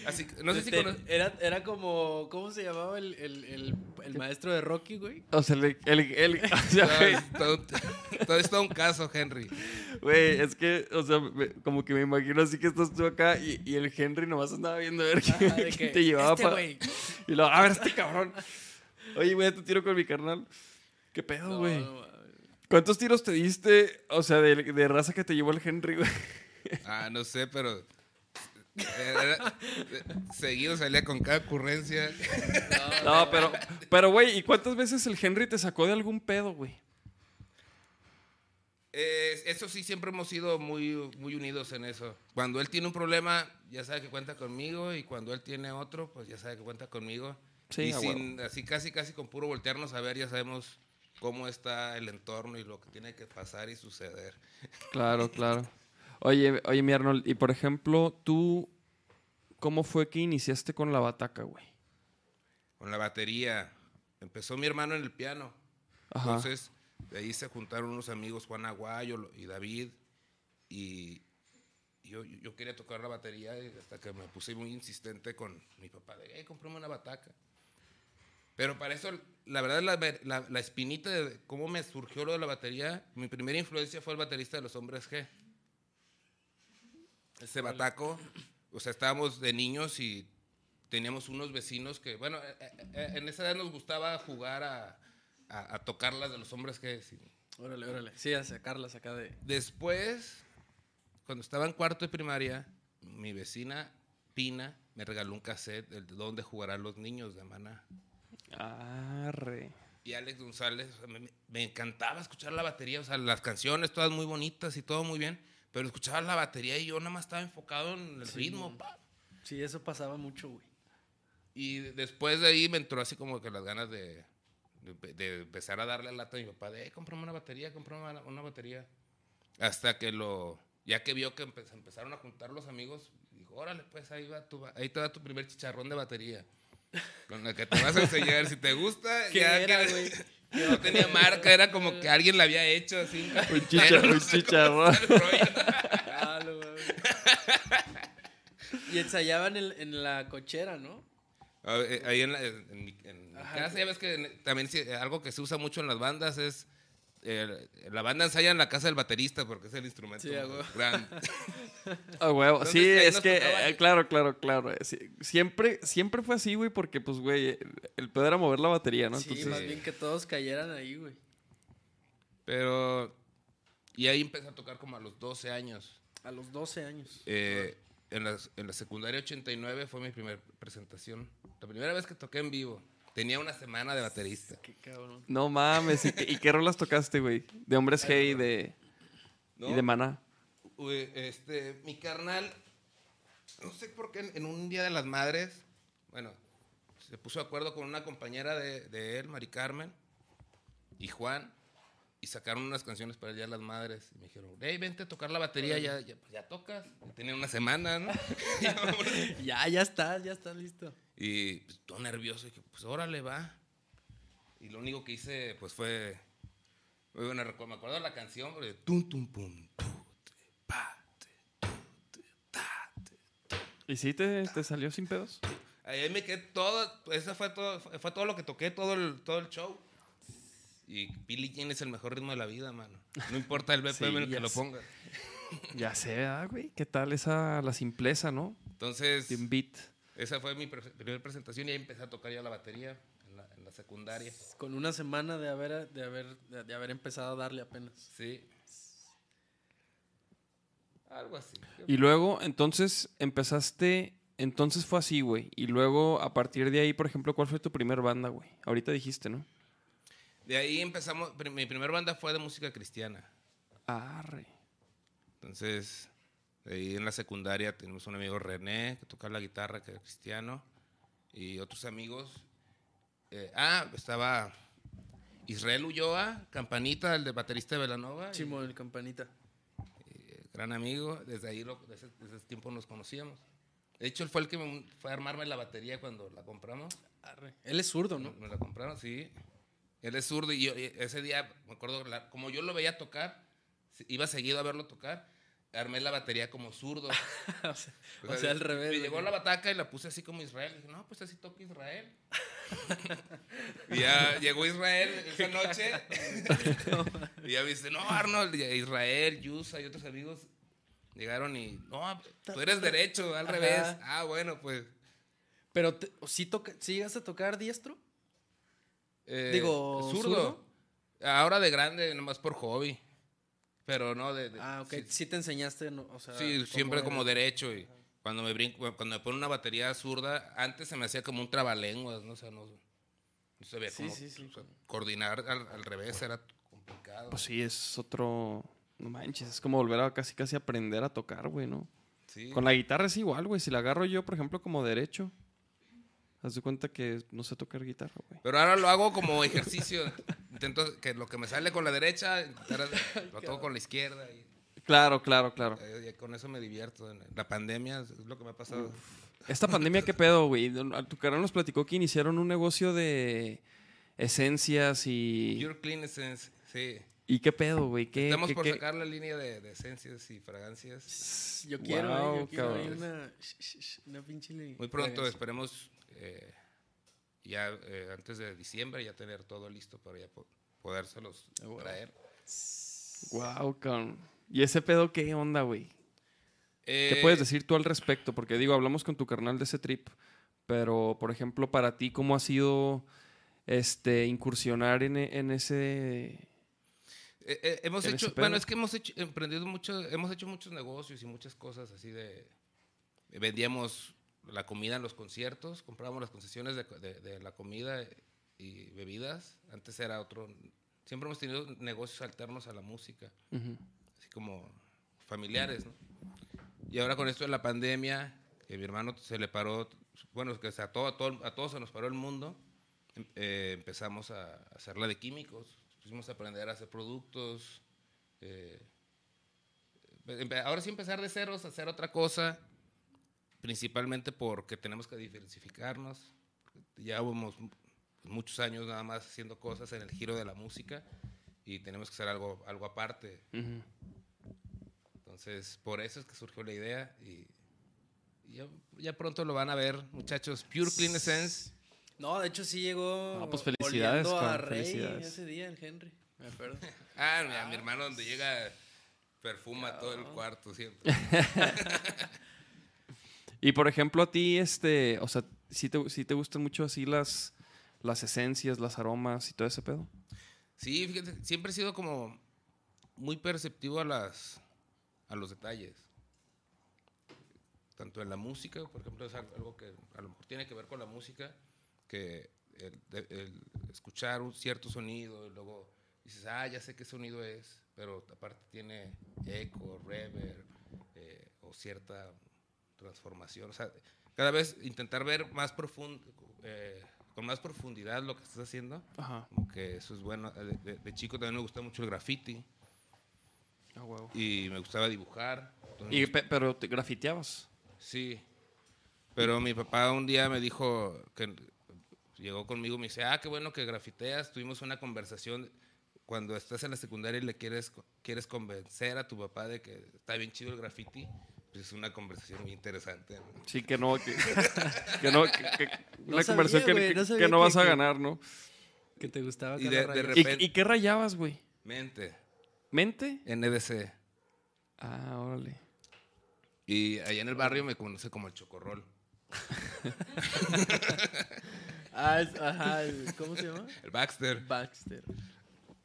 [laughs] Así que, no sé si cono- era, era como, ¿cómo se llamaba el, el, el, el maestro de Rocky, güey? O sea, el, el, el- [laughs] o sea, No, güey, es todo, todo es todo un caso, Henry. güey, es que, o sea, me- como que me imagino así que estás tú acá y, y el Henry nomás andaba viendo a ver quién, Ajá, de quién que, te llevaba este para... güey. Y luego, a ver, este cabrón. [laughs] Oye, güey, te tiro con mi carnal. ¿Qué pedo, No, güey? no mames. ¿Cuántos tiros te diste, o sea, de, de raza que te llevó el Henry, güey? Ah, no sé, pero. era- seguido salía con cada ocurrencia. No, pero, pero, güey, ¿y cuántas veces el Henry te sacó de algún pedo, güey? Eh, eso sí, siempre hemos sido muy, muy unidos en eso. Cuando él tiene un problema, ya sabe que cuenta conmigo. Y cuando él tiene otro, pues ya sabe que cuenta conmigo. Sí, y sin, así casi, casi con puro voltearnos a ver, ya sabemos cómo está el entorno y lo que tiene que pasar y suceder. Claro, claro. Oye, oye, mi Arnold, y por ejemplo, tú, ¿cómo fue que iniciaste con la bataca, güey? Con la batería. Empezó mi hermano en el piano. Ajá. Entonces, de ahí se juntaron unos amigos, Juan Aguayo y David, y, yo, yo quería tocar la batería hasta que me puse muy insistente con mi papá de, hey, comprame una bataca. Pero para eso, la verdad, la, la, la espinita de cómo me surgió lo de la batería, mi primera influencia fue el baterista de los Hombres G. Ese bataco, o sea, estábamos de niños y teníamos unos vecinos que, bueno, eh, eh, eh, en esa edad nos gustaba jugar a, a, a tocar las de los Hombres G. sí. Órale, órale. Sí, a sacarlas acá de. Después, cuando estaba en cuarto de primaria, mi vecina Pina me regaló un cassette de donde jugarán los niños de Maná. Arre. Y Alex González, me, me encantaba escuchar la batería, o sea, las canciones todas muy bonitas y todo muy bien, pero escuchaba la batería y yo nada más estaba enfocado en el Sí, ritmo. pa. Sí, eso pasaba mucho, güey. Y después de ahí me entró así como que las ganas de, de, de empezar a darle lata a mi papá de, eh, cómprame una batería, cómprame una, una batería. Hasta que lo, ya que vio que empe- empezaron a juntar los amigos, dijo, órale, pues ahí, va tu, ahí te da tu primer chicharrón de batería. Con la que te vas a enseñar, si te gusta, [laughs] ¿Qué ya era, que güey? No tenía marca, era como que alguien la había hecho así. Un, chicha- un. Ah. Y ensayaban en, en la cochera, ¿no? A ver, eh, Ahí en, la- en mi, en mi Ajá. casa, ya ves que también algo que se usa mucho en las bandas es. Eh, la banda ensaya en la casa del baterista porque es el instrumento Sí, grande. [laughs] Ah, huevo. Sí, es que, eh, claro, claro, claro. eh, sí. Siempre, siempre fue así, güey, porque, pues, güey, el- el pedo era mover la batería, ¿no? sí, Entonces, más bien que todos cayeran ahí, güey. Pero. Y ahí empecé a tocar como a los 12 años. A los 12 años. Eh, en, la, en la secundaria 89 fue mi primera presentación. La primera vez que toqué en vivo. Tenía una semana de baterista. Qué cabrón. no mames. ¿Y, qué- y qué rolas tocaste, güey? De Hombres G y de, ¿no? y de Maná. Uy, este, mi carnal, no sé por qué, en, en un día de las madres, bueno, se puso de acuerdo con una compañera de, de él, Mari Carmen, y Juan, y sacaron unas canciones para de las Madres. Y me dijeron, hey, vente a tocar la batería, ya, ya, pues ya tocas. Tenía una semana, ¿no? [laughs] [laughs] Ya, ya estás, ya estás listo. y pues, todo nervioso, dije, pues órale, va. Y lo único que hice, pues fue, muy bueno, me acuerdo de la canción, porque, tum, tum, pum, ¿Y sí te, te salió sin pedos? Ahí me quedé todo, eso fue todo, fue todo lo que toqué, todo el, todo el show. Y Billie Jean es el mejor ritmo de la vida, mano. No importa el BPM Sí, en el que lo ponga. Ya sé, ¿verdad, güey? ¿Qué tal esa, la simpleza, no? Entonces, De un beat. esa fue mi pre- primera presentación y ahí empecé a tocar ya la batería en la, en la secundaria. Con una semana de haber, de haber, de, de haber empezado a darle apenas. Sí. Algo así. Y luego, entonces, empezaste... Entonces fue así, güey. Y luego, a partir de ahí, por ejemplo, ¿cuál fue tu primer banda, güey? Ahorita dijiste, ¿no? De ahí empezamos, mi primera banda fue de música cristiana. Arre. Entonces, ahí en la secundaria tenemos un amigo René que tocaba la guitarra, que era cristiano, y otros amigos. Eh, ah, estaba Israel Ulloa, Campanita, el de baterista de Velanova, Simón, el campanita. eh, gran amigo. Desde ahí, lo- desde, desde ese tiempo nos conocíamos. De hecho, él fue el que me fue a armarme la batería cuando la compramos. Arre. Él es zurdo, ¿no? Me la compraron, sí. Él es zurdo y yo y ese día, me acuerdo, como yo lo veía tocar, iba seguido a verlo tocar, armé la batería como zurdo. [laughs] o sea, o sea, al revés. Me llegó la bataca y la puse así como Israel. Dije, no, pues así toca Israel. [laughs] y ya llegó Israel esa noche. [laughs] y ya me dice, no, Arnold, y Israel, Yusa y otros amigos llegaron y, no, tú eres derecho, al Ajá. revés. Ah, bueno, pues. Pero, te- ¿sí, toca, ¿sí llegaste a tocar diestro? Eh, Digo, zurdo. ¿zurdo? Ahora de grande, nomás por hobby. Pero no de. de- Ah, ok. sí, Sí, te enseñaste, ¿no? o sea, Sí, siempre era. como derecho. Y cuando me brinco, cuando me pone una batería zurda, antes se me hacía como un trabalenguas, ¿no? O sea, no, no sabía Sí, cómo sí, sí. o sea, coordinar al, al revés era complicado. Pues sí, es otro... No manches, es como volver a casi casi aprender a tocar, güey, ¿no? Sí. Con la guitarra es igual, güey. Si la agarro yo, por ejemplo, como derecho, haz de cuenta que no sé tocar guitarra, güey. Pero ahora lo hago como ejercicio. Intento que lo que me sale con la derecha, intentar- lo toco con la izquierda. Y, Claro, claro, claro. eh, y con eso me divierto. La pandemia es lo que me ha pasado. Esta pandemia, ¿qué pedo, güey? A Tu canal nos platicó que iniciaron un negocio de esencias y... Pure Clean Essence, sí. ¿Y qué pedo, güey? ¿Qué, Estamos qué- por qué- sacar la línea de, de esencias y fragancias. Yo quiero, Guau, eh, yo quiero una, una pinche Muy pronto, esperemos eh, ya eh, antes de diciembre ya tener todo listo para ya po- podérselos Ah, huevo. traer. Wow, cabrón. ¿Y ese pedo qué onda, güey? ¿Qué Eh, puedes decir tú al respecto? Porque digo, hablamos con tu carnal de ese trip, pero por ejemplo, para ti, ¿cómo ha sido este incursionar en, e- en ese... Eh, eh, hemos en hecho, bueno, es que hemos hecho, emprendido mucho, hemos hecho muchos negocios y muchas cosas así de, vendíamos la comida en los conciertos, comprábamos las concesiones de, de- de la comida y bebidas. Antes era otro, siempre hemos tenido negocios alternos a la música, así como familiares, ¿no? Y ahora con esto de la pandemia, que mi hermano se le paró, bueno, que a, todo, a, todo- a todos se nos paró el mundo, em- eh, empezamos a hacerla de químicos, pusimos a aprender a hacer productos, eh, empe- ahora sí empezar de ceros, hacer otra cosa, principalmente porque tenemos que diversificarnos, ya llevamos muchos años nada más haciendo cosas en el giro de la música y tenemos que hacer algo, algo aparte. Ujú. Entonces, por eso es que surgió la idea y, y ya, ya pronto lo van a ver, muchachos. Pure Clean Essence. No, de hecho sí llegó. Ah, pues felicidades, a Rey felicidades. ese día, el Henry. Me acuerdo. [laughs] Ah, mi, a mi hermano donde llega perfuma todo el cuarto siempre. [laughs] Y por ejemplo, a ti, este, o sea, ¿sí te, sí te gustan mucho así las, las esencias, las aromas y todo ese pedo? Sí, fíjate, siempre he sido como muy perceptivo a las a los detalles. Tanto en la música, por ejemplo, es algo que a lo mejor tiene que ver con la música, que el, el escuchar un cierto sonido y luego dices, ah, ya sé qué sonido es, pero aparte tiene eco, reverb eh, o cierta transformación. O sea, cada vez intentar ver más profundo, con más profundidad lo que estás haciendo. Ajá. Como que eso es bueno. De, de- de chico también me gustaba mucho el graffiti Ah, y me gustaba dibujar. Y, pe- pero te grafiteabas. sí. Pero mi papá un día me dijo que llegó conmigo y me dice, ah, qué bueno que grafiteas. Tuvimos una conversación cuando estás en la secundaria y le quieres, quieres convencer a tu papá de que está bien chido el graffiti. Pues es una conversación muy interesante. ¿no? Sí, que no, que, [laughs] que no, que, que- No una sabía, conversión que, no que sabía no que- vas a ganar, ¿no? Que te gustaba Y de- de. ¿Y, qué rayabas, güey? Mente, ¿Mente? NDC. Ah, órale. Y allá en el barrio me conoce como el chocorrol. [laughs] Ah, es- ajá, el- ¿cómo se llama? El Baxter. Baxter.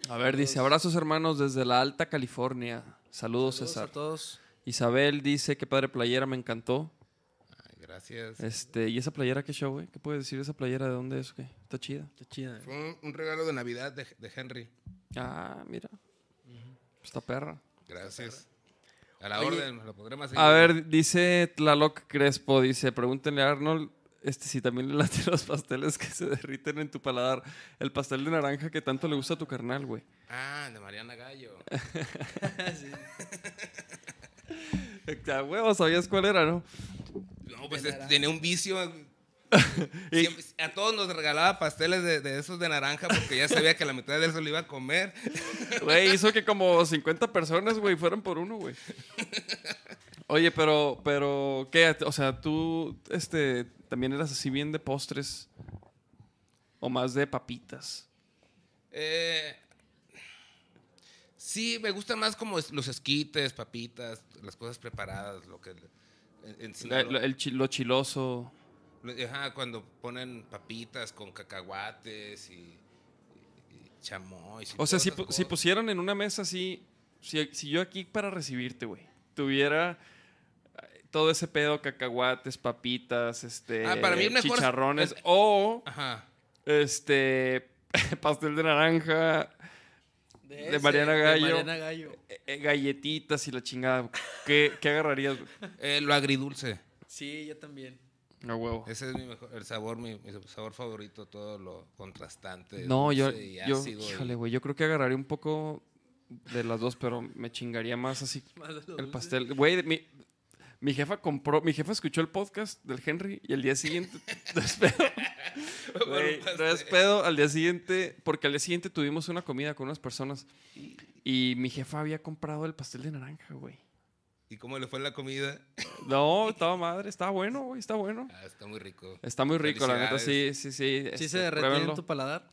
A ver, dice, abrazos hermanos desde la Alta California. Saludos, Saludos César. a todos. Isabel dice, qué padre playera, me encantó. Ay, gracias. Este, ¿y esa playera qué show, güey? ¿Qué puedes decir de esa playera? ¿De dónde es? qué? Está chida. Está chida. Fue un, un regalo de Navidad de, de Henry. Ah, mira. Está perra. Gracias. A la Oye. orden, lo podré más A ver, dice Tlaloc Crespo, dice, pregúntenle a Arnold este, si también le laten los pasteles que se derriten en tu paladar. El pastel de naranja que tanto le gusta a tu carnal, güey. Ah, de Mariana Gallo. [laughs] [laughs] Sí. A huevo, sabías cuál era, ¿no? No, pues tenía un vicio. [laughs] Siempre- a todos nos regalaba pasteles de, de esos de naranja porque ya sabía que la mitad de eso lo iba a comer. [laughs] Güey, hizo que como 50 personas, güey, fueran por uno, güey. [laughs] Oye, pero, pero, ¿qué? O sea, tú, este, también eras así bien de postres. O más de papitas. Eh, sí, me gusta más como los esquites, papitas, las cosas preparadas, lo que... en- en La- Sinaloa- la- el lo chiloso. Ajá, cuando ponen papitas con cacahuates y, y- y chamoy. O sea, si, pu- si pusieran en una mesa así, si, si yo aquí para recibirte, güey, tuviera eh, todo ese pedo, cacahuates, papitas, este, Ah, para mí mejor- chicharrones, o Ajá. este [laughs] pastel de naranja, De ese, Mariana de Gallo. Mariana Gallo. eh, eh, galletitas y la chingada. ¿Qué, qué agarrarías? Eh, lo agridulce. Sí, yo también. A huevo. Ese es mi mejor, el sabor, mi, mi sabor favorito, todo lo contrastante. No, yo, y yo, híjole, güey, yo creo que agarraría un poco de las dos, pero me chingaría más así [laughs] Más de el pastel. Güey, mi, mi jefa compró, mi jefa escuchó el podcast del Henry y el día siguiente, [laughs] [laughs] güey, no es pedo, al día siguiente, porque al día siguiente tuvimos una comida con unas personas Y mi jefa había comprado el pastel de naranja, güey. ¿Y cómo le fue la comida? [laughs] No, estaba madre, está bueno, güey, está bueno. Ah, está muy rico. Está muy rico, la neta, sí, sí, sí. ¿Sí este, se derretió en pruébenlo. tu paladar?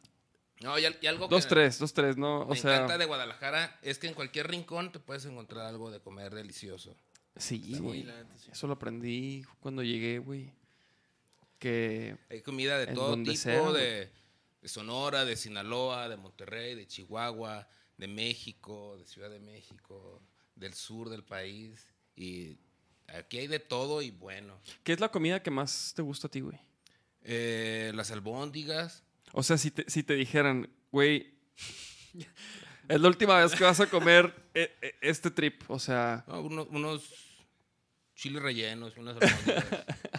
No, y, y algo Dos, que tres, dos, tres, ¿no? O me sea, encanta de Guadalajara es que en cualquier rincón te puedes encontrar algo de comer delicioso. sí, güey. Eso lo aprendí cuando llegué, güey. Que Hay comida de todo tipo, sea, de, de Sonora, de Sinaloa, de Monterrey, de Chihuahua, de México, de Ciudad de México, del sur del país. Y aquí hay de todo y bueno. ¿Qué es la comida que más te gusta a ti, güey? Eh, las albóndigas. O sea, si te, si te dijeran, güey, es la última vez que vas a comer eh, eh, este trip. O sea, no, uno- unos chiles rellenos, unas albóndigas. [laughs]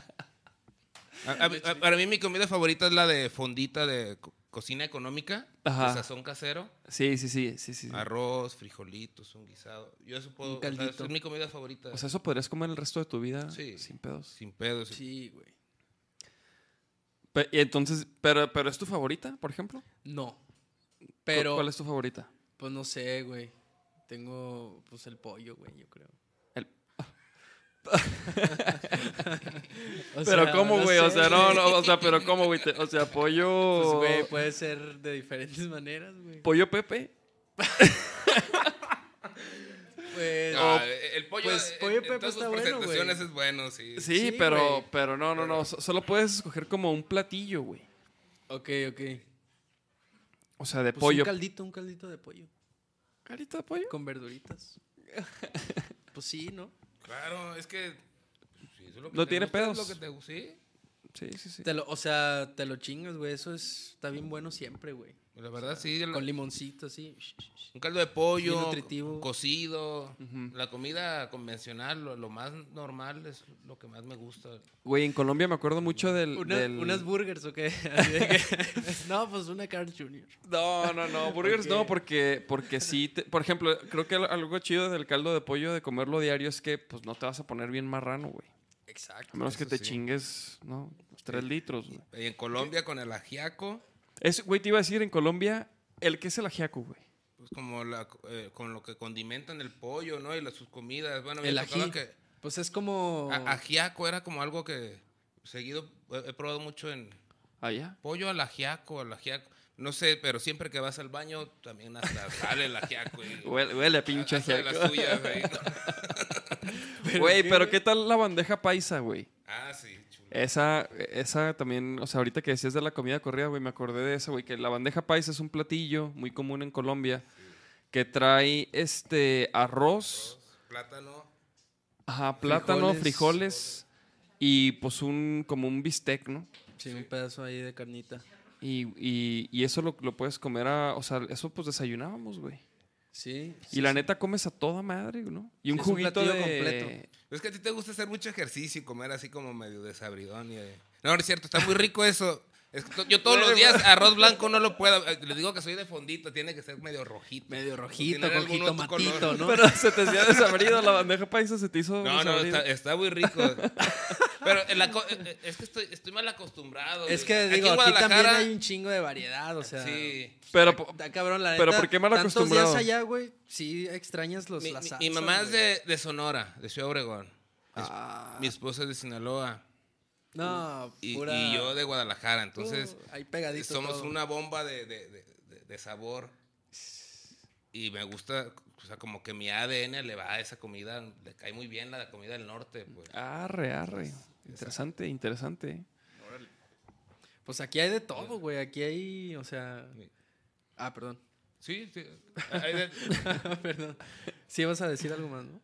A- a- a- para mí mi comida favorita es la de fondita de co- cocina económica, Ajá. de sazón casero. sí, sí, sí, sí, sí. Arroz, frijolitos, un guisado. Yo eso puedo. Un o sea, caldito. es mi comida favorita. O sea, eso podrías comer el resto de tu vida Sí. sin pedos. sin pedos. Sí, güey. Pe- y entonces, pero, pero es tu favorita, por ejemplo? No. ¿Cu- Pero, ¿Cuál es tu favorita? pues no sé, güey. Tengo, pues el pollo, güey, yo creo. [laughs] Pero sea, cómo, no güey, o sea, no, no, o sea, pero cómo, güey, o sea, pollo, Pues, güey, puede ser de diferentes maneras, güey. pollo Pepe. [laughs] Pues, Ah, el pollo, pues, en- pollo en Pepe todas sus está bueno, güey. presentaciones es bueno, sí. Sí, Sí, pero, pero no, no, no, so- solo puedes escoger como un platillo, güey. ok, ok. O sea, de Pues pollo. un caldito, un caldito de pollo. ¿Carita de pollo? Con verduritas. [laughs] pues sí, ¿no? Claro, es que. sí, eso es lo que No te tiene gusta, es pedos. Lo que te, sí, Sí, sí, sí. Te lo, o sea, te lo chingas, güey. Eso es, está bien bueno siempre, güey. La verdad, sí. Con limoncito, así. un caldo de pollo, nutritivo. cocido. La comida convencional, lo, lo más normal es lo que más me gusta. Güey, en Colombia me acuerdo mucho del... Una- del- Unas burgers, ¿o qué? [laughs] [laughs] No, pues una Carl Jr. No, no, no, burgers no, porque, porque sí, te- por ejemplo, creo que al- algo chido del caldo de pollo de comerlo diario es que pues no te vas a poner bien marrano, güey. Exacto. A menos que te sí. chingues, ¿no? Tres litros, güey. Y en Colombia con el ajiaco, Es, güey, te iba a decir en Colombia, el que es el ajiaco, güey. pues como la, eh, con lo que condimentan el pollo, ¿no? Y las, sus comidas. Bueno, El ají. que Pues es como. a- ajiaco era como algo que seguido he, he probado mucho en Allá. pollo al ajiaco, al ajiaco. No sé, pero siempre que vas al baño también hasta [laughs] sale el ajiaco. Y, Huele, huele a pinche las ajiaco. suyas [laughs] ahí. Güey, qué, pero? ¿qué tal la bandeja paisa, güey? Ah, sí. Esa, esa también, o sea, ahorita que decías de la comida corrida, güey, me acordé de esa, güey, que la bandeja paisa es un platillo muy común en Colombia que trae este arroz, Plátano. ajá, plátano, Frijoles. frijoles y pues un como un bistec, ¿no? Sí, un pedazo ahí de carnita. Y, y- y eso lo, lo puedes comer a, o sea, eso pues desayunábamos, güey. Sí. Y la neta comes a toda madre, ¿no? Y un Sí, es un juguito de... completo. Es que a ti te gusta hacer mucho ejercicio y comer así como medio desabridón. Y. No, no es cierto, está muy rico eso. Es que yo todos los días arroz blanco no lo puedo. eh, Le digo que soy de fondito, tiene que ser medio rojito. Medio rojito, con color. ¿no? Pero se te hacía desabrido la bandeja paisa, se te hizo No, no, está muy rico. [laughs] Pero en la co- eh, eh, es que estoy, estoy mal acostumbrado. Es que Aquí digo, en aquí también Guadalajara, hay un chingo de variedad, o sea. Sí. Pero, po- Está cabrón, la pero neta, ¿por qué mal tantos acostumbrado? días allá, güey, sí extrañas los Mi, las salsas, mi mamá es de, de Sonora, de Ciudad Obregón. Es- Ah, Mi esposa es de Sinaloa. no, Y, pura... y yo de Guadalajara. Entonces, Uh, ahí pegadito somos todo. una bomba de, de- de- de- de sabor. [sighs] Y me gusta, o sea, como que mi ADN le va a esa comida, le cae muy bien la comida del norte. Pues. Arre, arre. Interesante, interesante. Pues aquí hay de todo, güey, aquí hay, o sea... Ah, perdón. Sí, sí. [laughs] Perdón. Sí vas a decir algo más, ¿no?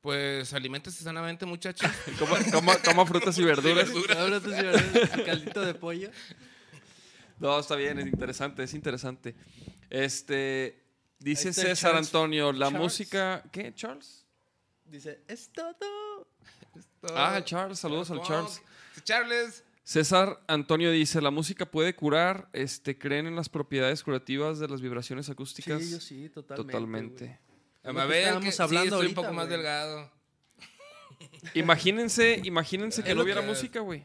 Pues aliméntese sanamente, muchachos. Coma, coma- coma frutas y verduras. Tú sí, ¿verdad? caldito de pollo. No, está bien, es interesante, es interesante. Este, dice César Charles. Antonio, la Charles. música, ¿qué, Charles? Dice, es todo. Ah, Charles, saludos al Charles. Sí, Charles. César Antonio dice, la música puede curar, este, creen en las propiedades curativas de las vibraciones acústicas. Sí, yo sí, totalmente. Totalmente. güey. A Es lo que ver, estábamos que sí, hablando estoy un poco más delgado. Imagínense, imagínense que no hubiera que- música, güey.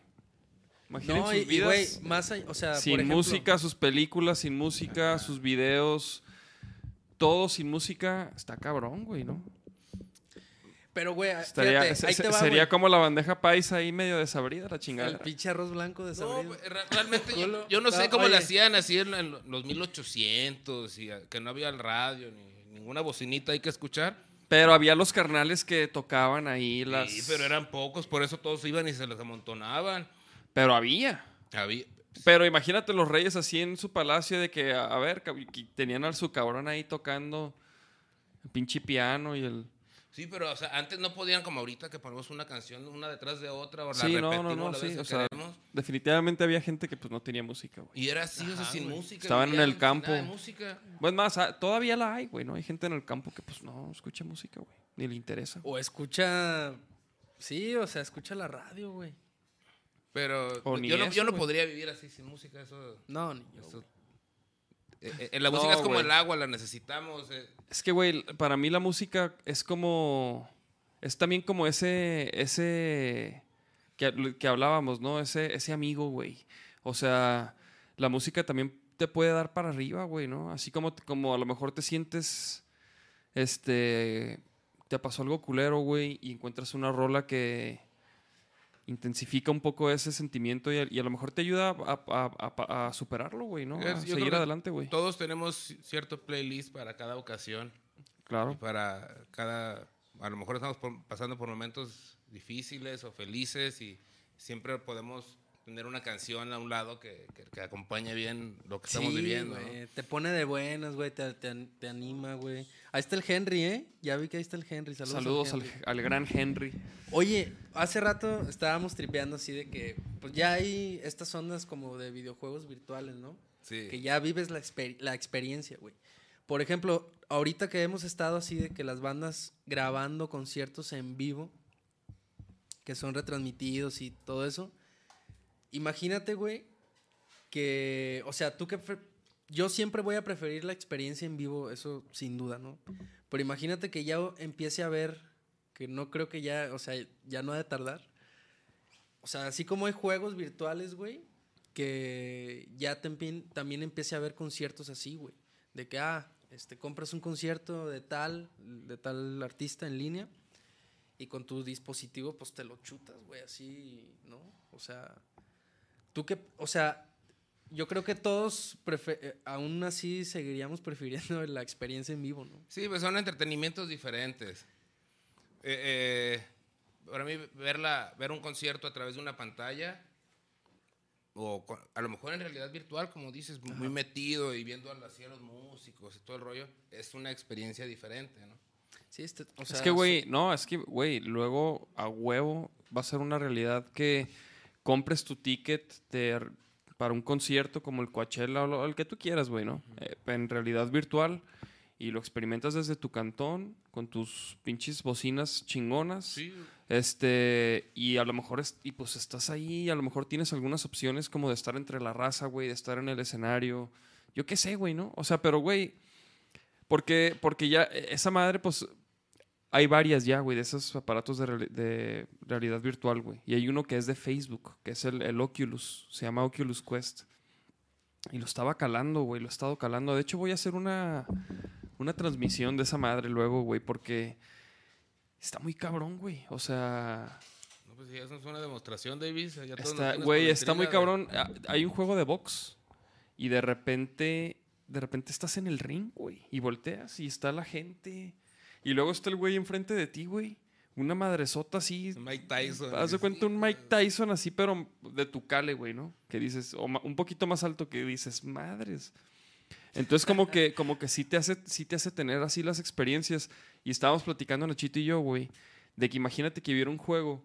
Imaginen No, sus y, vidas güey, más allá, o sea, sin por ejemplo, música, sus películas sin música, sus videos, todo sin música está cabrón, güey, ¿no? Pero, güey, Estaría- fíjate, ahí se- te va, sería güey. como la bandeja paisa ahí medio desabrida, la El chingada. pinche arroz blanco de No, realmente yo, yo no sé cómo le oye. hacían así en, en los 1800 y que no había el radio ni ninguna bocinita hay que escuchar. Pero había los carnales que tocaban ahí las... Sí, pero eran pocos, por eso todos iban y se les amontonaban. Pero había. Había, Pero imagínate los reyes así en su palacio de que, a a ver, tenían a su cabrón ahí tocando el pinche piano y el... Sí, pero o sea, antes no podían como ahorita que ponemos una canción una detrás de otra o la Sí, no, repetimos no, no, la sí. vez que O sea, definitivamente había gente que pues no tenía música, güey. Y era así, o sea, sin güey. música. Estaban en el campo. nada de música. Pues más, ah, todavía la hay, güey, ¿no? Hay gente en el campo que pues no escucha música, güey. Ni le interesa. O escucha. Sí, o sea, escucha la radio, güey. Pero O ni yo, no, eso, yo no güey. podría vivir así sin música. Eso, No, ni yo. eso- Eh, eh, la No, música es como el agua, la necesitamos. eh. Es que, güey, para mí la música es como... Es también como ese... Ese... Que, que hablábamos, ¿no? Ese, ese amigo, güey. O sea, la música también te puede dar para arriba, güey, ¿no? Así como, como a lo mejor te sientes... Este... Te pasó algo culero, güey, y encuentras una rola que intensifica un poco ese sentimiento y a, y a lo mejor te ayuda a, a- a- a superarlo, güey, ¿no? Es- A seguir adelante, güey. Todos tenemos cierto playlist para cada ocasión. y Claro. para cada. A lo mejor estamos por- pasando por momentos difíciles o felices y siempre podemos tener una canción a un lado que, que, que acompañe bien lo que estamos viviendo. Te pone de buenas, güey. Te, te, te anima, güey. Ahí está el Henry, ¿eh? Ya vi que ahí está el Henry. Saludos, al Saludos al, Henry. al gran Henry. Oye, hace rato estábamos tripeando así de que, pues ya hay estas ondas como de videojuegos virtuales, ¿no? Sí. Que ya vives la, exper- la experiencia, güey. Por ejemplo, ahorita que hemos estado así de que las bandas grabando conciertos en vivo, que son retransmitidos y todo eso, imagínate, güey, que, o sea, tú que... Yo siempre voy a preferir la experiencia en vivo, eso sin duda, ¿no? Pero imagínate que ya empiece a ver, que no creo que ya, o sea, ya no ha de tardar. O sea, así como hay juegos virtuales, güey, que ya empie- también empiece a haber conciertos así, güey. De que, ah, este, compras un concierto de tal, de tal artista en línea y con tu dispositivo, pues te lo chutas, güey, así, ¿no? O sea, tú que, o sea, yo creo que todos, eh, aún así, seguiríamos [laughs] prefiriendo la experiencia en vivo, ¿no? Sí, pues son entretenimientos diferentes. Eh, eh, para mí, verla, ver un concierto a través de una pantalla, o co- a lo mejor en realidad virtual, como dices, muy metido y viendo al- así a los músicos y todo el rollo, es una experiencia diferente, ¿no? Sí, este, o sea, es que, güey, no, es que, güey, luego a huevo va a ser una realidad que compres tu ticket de- para un concierto como el Coachella o lo- el que tú quieras, güey, ¿no? Eh, en realidad virtual y lo experimentas desde tu cantón con tus pinches bocinas chingonas. Sí, Este, y a lo mejor, es, y pues estás ahí, a lo mejor tienes algunas opciones como de estar entre la raza, güey, de estar en el escenario. Yo qué sé, güey, ¿no? O sea, pero, güey, porque, porque ya eh, esa madre, pues, hay varias ya, güey, de esos aparatos de, reali- de realidad virtual, güey. Y hay uno que es de Facebook, que es el, el Oculus, se llama Oculus Quest. Y lo estaba calando, güey, lo he estado calando. De hecho, voy a hacer una, una transmisión de esa madre luego, güey, porque está muy cabrón, güey. O sea, no, pues eso es una demostración, Davis. ya está, güey, está muy de- cabrón. Ah, Hay un juego de box y de repente, de repente estás en el ring, güey, y volteas y está la gente. Y luego está el güey enfrente de ti, güey. Una madresota así. Mike Tyson. Haz de cuenta un Mike Tyson así, pero de tu cale, güey, ¿no? Que dices, o un poquito más alto que dices, madres. Entonces como que, [laughs] como que sí te hace, sí te hace tener así las experiencias. Y estábamos platicando Nachito y yo, güey, de que imagínate que hubiera un juego.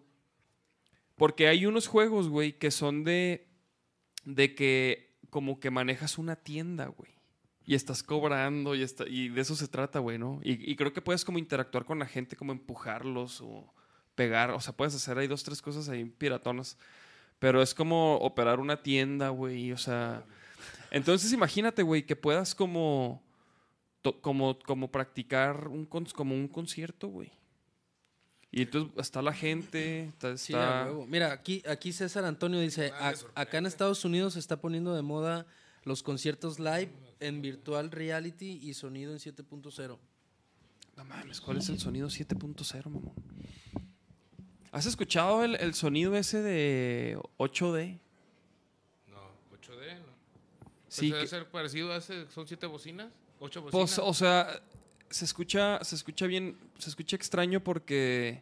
Porque hay unos juegos, güey, que son de, de que como que manejas una tienda, güey. Y estás cobrando y, está, y de eso se trata, güey, ¿no? Y, y creo que puedes como interactuar con la gente, como empujarlos o pegar. O sea, puedes hacer ahí dos, tres cosas ahí piratonas. Pero es como operar una tienda, güey. O sea... Entonces imagínate, güey, que puedas como... to- como, como practicar un, como un concierto, güey. Y entonces está la gente, está... Sí, está- a huevo. Mira, aquí, aquí César Antonio dice, Ah, me "A- sorprende. acá en Estados Unidos se está poniendo de moda los conciertos live en virtual reality y sonido en 7.0. No mames, ¿cuál es el sonido 7.0, mamón? ¿Has escuchado el, el sonido ese de 8D? No, 8D, no. Sí, Sí. Debe que- ser parecido a ese, son siete bocinas, ocho bocinas. Pues, o sea, se escucha, se escucha bien, se escucha extraño porque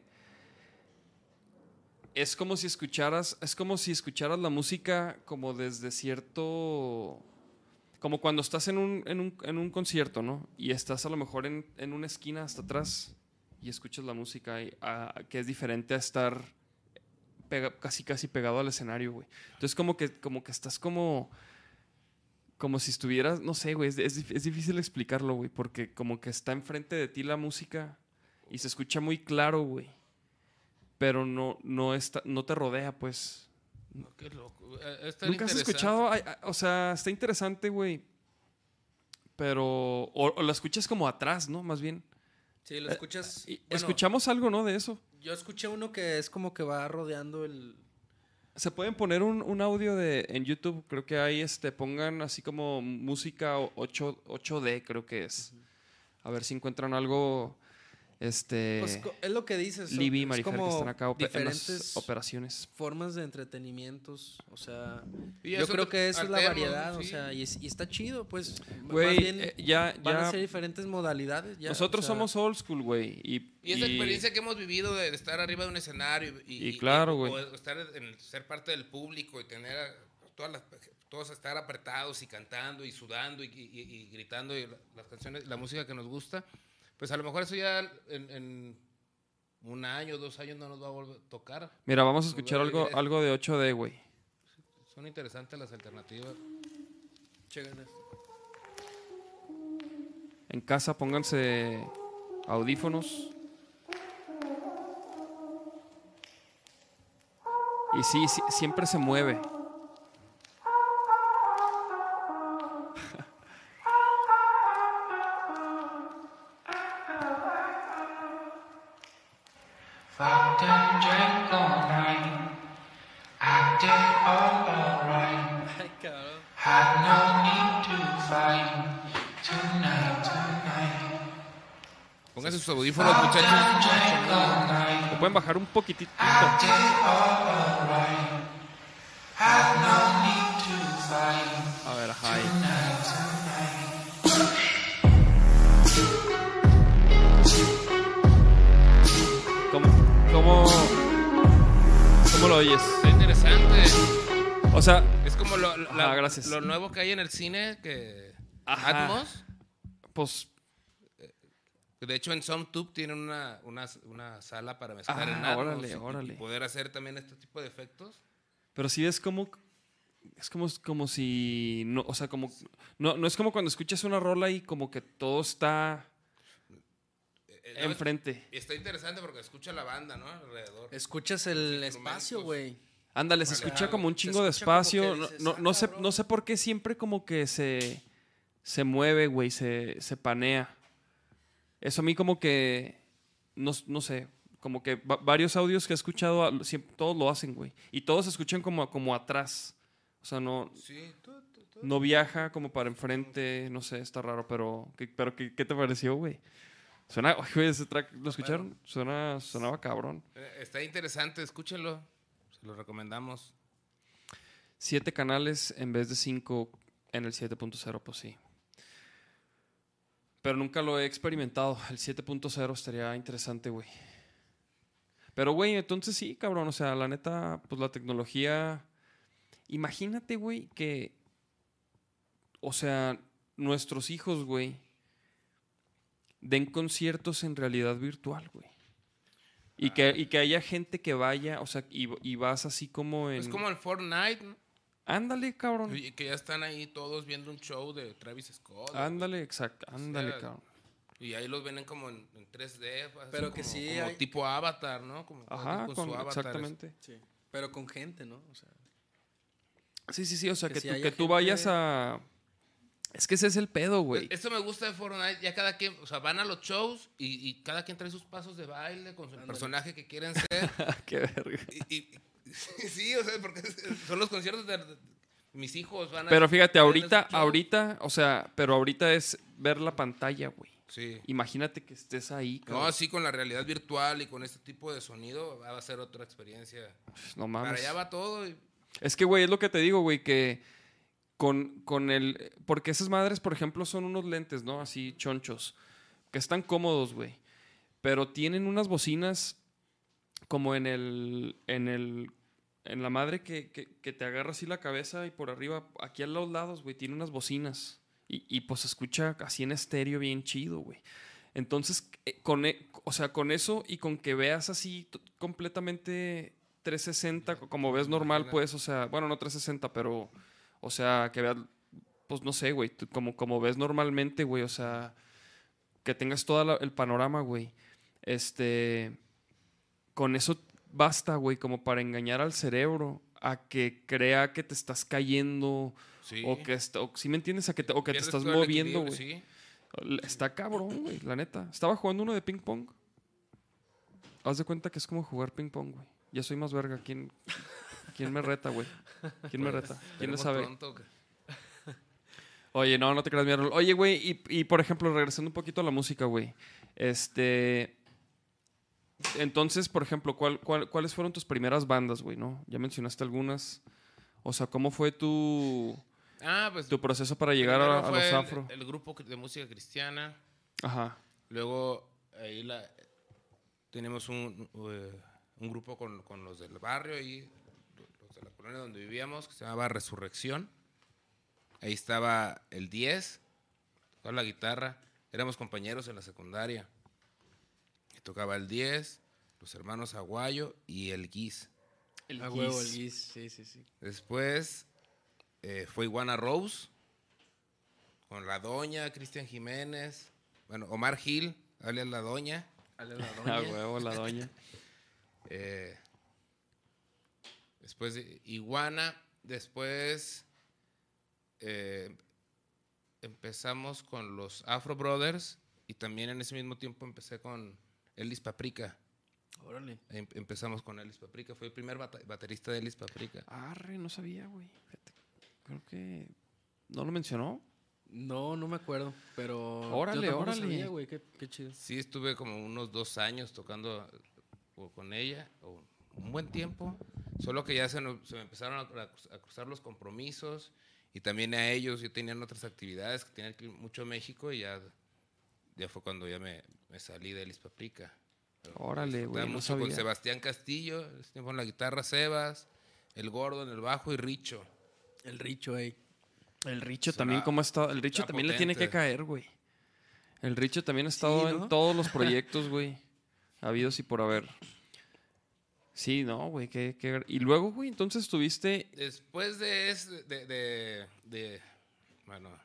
es como si escucharas, es como si escucharas la música como desde cierto, como cuando estás en un, en un, en un concierto, ¿no? Y estás a lo mejor en, en una esquina hasta atrás y escuchas la música y, ah, que es diferente a estar casi casi pegado al escenario, güey. Entonces como que, como que estás como como si estuvieras, no sé, güey, es, es es difícil explicarlo, güey, porque como que está enfrente de ti la música y se escucha muy claro, güey. Pero no, no, está, no te rodea, pues. No, qué loco. Eh, está ¿Nunca has escuchado? Ay, o sea, está interesante, güey. Pero. O, o la escuchas como atrás, ¿no? Más bien. Sí, lo Eh, escuchas. Bueno, Escuchamos algo, ¿no? De eso. Yo escuché uno que es como que va rodeando el. Se pueden poner un, un audio de en YouTube, creo que ahí este, pongan así como música o- 8, 8D, creo que es. A ver si encuentran algo. Este. Pues, es lo que dices. Libby y es Marifer que como están acá ope- en las diferentes operaciones. formas de entretenimientos. O sea, Y yo creo que eso es la variedad. O sí. sea, y, es- y está chido, pues. más Güey, bien eh, ya, van a ya. ser diferentes modalidades. ya, Nosotros o sea, somos old school, güey. Y, Y esa y- experiencia que hemos vivido de estar arriba de un escenario y, Y claro, güey. o estar en ser parte del público y tener a todas las, todos estar apretados y cantando y sudando y, y- y gritando y la- las canciones, la música que nos gusta, pues a lo mejor eso ya en, en un año, dos años no nos va a volver a tocar. Mira, vamos a escuchar algo, algo de 8D, güey. Son interesantes las alternativas. chequen esto. En casa pónganse audífonos. Y sí, sí, siempre se mueve. Sus audífonos, muchachos. Lo pueden bajar un poquitito. A ver, ajá. ¿Cómo, cómo, cómo lo oyes? Está interesante. O sea, Es como lo, lo- la- Ajá, gracias. lo nuevo que hay en el cine, que Ajá. Atmos. pues De hecho, en SoundTube tienen una, una, una sala para mezclar Ah, en Atmos órale, y- y, órale. poder hacer también este tipo de efectos. Pero sí es como. Es como, como si. No, o sea, como. No, no es como cuando escuchas una rola y como que todo está Eh, no, enfrente. Está interesante porque escucha la banda, ¿no? Alrededor. Escuchas el espacio, güey. Ándale, se Vale, escucha ah, como un chingo de espacio. No, dices, no, "Ah, no sé, cabrón". no sé por qué siempre como que se. Se mueve, güey, se, se panea. Eso a mí como que. No, no sé. Como que va- varios audios que he escuchado, a- siempre, todos lo hacen, güey. Y todos se escuchan como, como atrás. O sea, no, Sí, no viaja como para enfrente, no sé, está raro, pero ¿qué, pero ¿qué, qué te pareció, güey? Suena, güey, ese track, ¿lo escucharon? Suena, sonaba cabrón. Eh, Está interesante, escúchenlo. Se lo recomendamos. Siete canales en vez de cinco en el 7.0, pues sí. Pero nunca lo he experimentado. El 7.0 estaría interesante, güey. Pero, güey, entonces sí, cabrón. O sea, la neta, pues la tecnología. Imagínate, güey, que. O sea, nuestros hijos, güey, den conciertos en realidad virtual, güey. Y que, y que haya gente que vaya, o sea, y, y vas así como en. Es como el Fortnite, ¿no? Ándale, cabrón. Y que ya están ahí todos viendo un show de Travis Scott. Ándale, exacto. Ándale, sea, cabrón. Y ahí los ven como en, en 3D. así Pero que como- sí como hay- tipo avatar, ¿no? Como Ajá, con- su avatar. exactamente. Sí. Pero con gente, ¿no? O sea, Sí, sí, sí. O sea, Que que, si tú, que vayas a. Es que ese es el pedo, güey. Esto me gusta de Fortnite, ya cada quien, o sea, van a los shows y, y cada quien trae sus pasos de baile con su personaje que quieren ser. [laughs] Qué verga. y- [laughs] sí, o sea, porque [laughs] son los conciertos de, Mis hijos van a... Pero fíjate, ahorita, ahorita, o sea, pero ahorita es ver la pantalla, güey. Sí. Imagínate que estés ahí, No, cabrón. así con la realidad virtual y con este tipo de sonido va a ser otra experiencia. No Para mames. allá va todo. y- Es que, güey, es lo que te digo, güey, que con, con el... Porque esas madres, por ejemplo, son unos lentes, ¿no? Así chonchos, que están cómodos, güey. Pero tienen unas bocinas como en el... En el en la madre que, que, que te agarra así la cabeza y por arriba, aquí a los lados, güey, tiene unas bocinas. Y, y pues se escucha así en estéreo bien chido, güey. Entonces, eh, con, e- o sea, con eso y con que veas así completamente 360, co- como ves normal, pues, o sea, bueno, no 360, pero, o sea, que veas, pues no sé, güey, como, como ves normalmente, güey, o sea, que tengas todo el panorama, güey. Este, con eso basta, güey, como para engañar al cerebro a que crea que te estás cayendo Sí. o que, est- o, ¿sí me entiendes? A que te- o que te estás moviendo, güey. Sí. Está cabrón, güey, la neta. Estaba jugando uno de ping pong. Haz de cuenta que es como jugar ping pong, güey. Ya soy más verga. ¿Quién, quién me reta, güey? ¿Quién me reta? ¿Quién le sabe? pronto [laughs] Oye, no, no te creas, mi Arnold. Oye, güey, y, y, por ejemplo, regresando un poquito a la música, güey. Este. Entonces, por ejemplo, ¿cuál, cuál- cuáles fueron tus primeras bandas, güey, no? Ya mencionaste algunas. O sea, ¿cómo fue tu, Ah, pues. tu proceso para llegar a, los el- afro? El, grupo de música cristiana. Ajá. Luego ahí la, teníamos un, eh, un grupo con, con los del barrio y los de la colonia donde vivíamos que se llamaba Resurrección. Ahí estaba el 10, tocaba la guitarra. Éramos compañeros en la secundaria. Tocaba el 10, los hermanos Aguayo y el Guis. El A huevo, el guis. Sí, sí, sí. Después eh, fue Iguana Rose con la Doña, Cristian Jiménez, bueno, Omar Gil, alias la Doña. alias la [laughs] A Doña. huevo, la doña. [laughs] Eh, después de Iguana, después eh, empezamos con los Afro Brothers y también en ese mismo tiempo empecé con Ellis Paprika. Órale. Em- empezamos con Ellis Paprika, fue el primer bata- baterista de Ellis Paprika. Arre, no sabía, güey. Fíjate. Creo que no lo mencionó. No, no me acuerdo, pero. Órale, yo órale. sabía, güey, qué, qué chido. Sí, estuve como unos dos años tocando con ella, o un buen tiempo, solo que ya se, nos- se me empezaron a, a- a cruzar los compromisos y también a ellos, yo tenían otras actividades, que tenían que ir mucho a México y ya, ya fue cuando ya me, me salí de Elis Paprika. Órale, güey, no con. Sebastián Castillo, ese tiempo en la guitarra Sebas, el gordo en el bajo y Richo. El Richo, ey. El Richo también, ¿cómo ha estado? El Richo también le tiene que caer, güey. El Richo también ha estado ¿no? en todos los [laughs] proyectos, güey. Habidos y por haber. Sí, no, güey. qué- qué- Y luego, güey, entonces tuviste. Después de ese, de, de, de- bueno,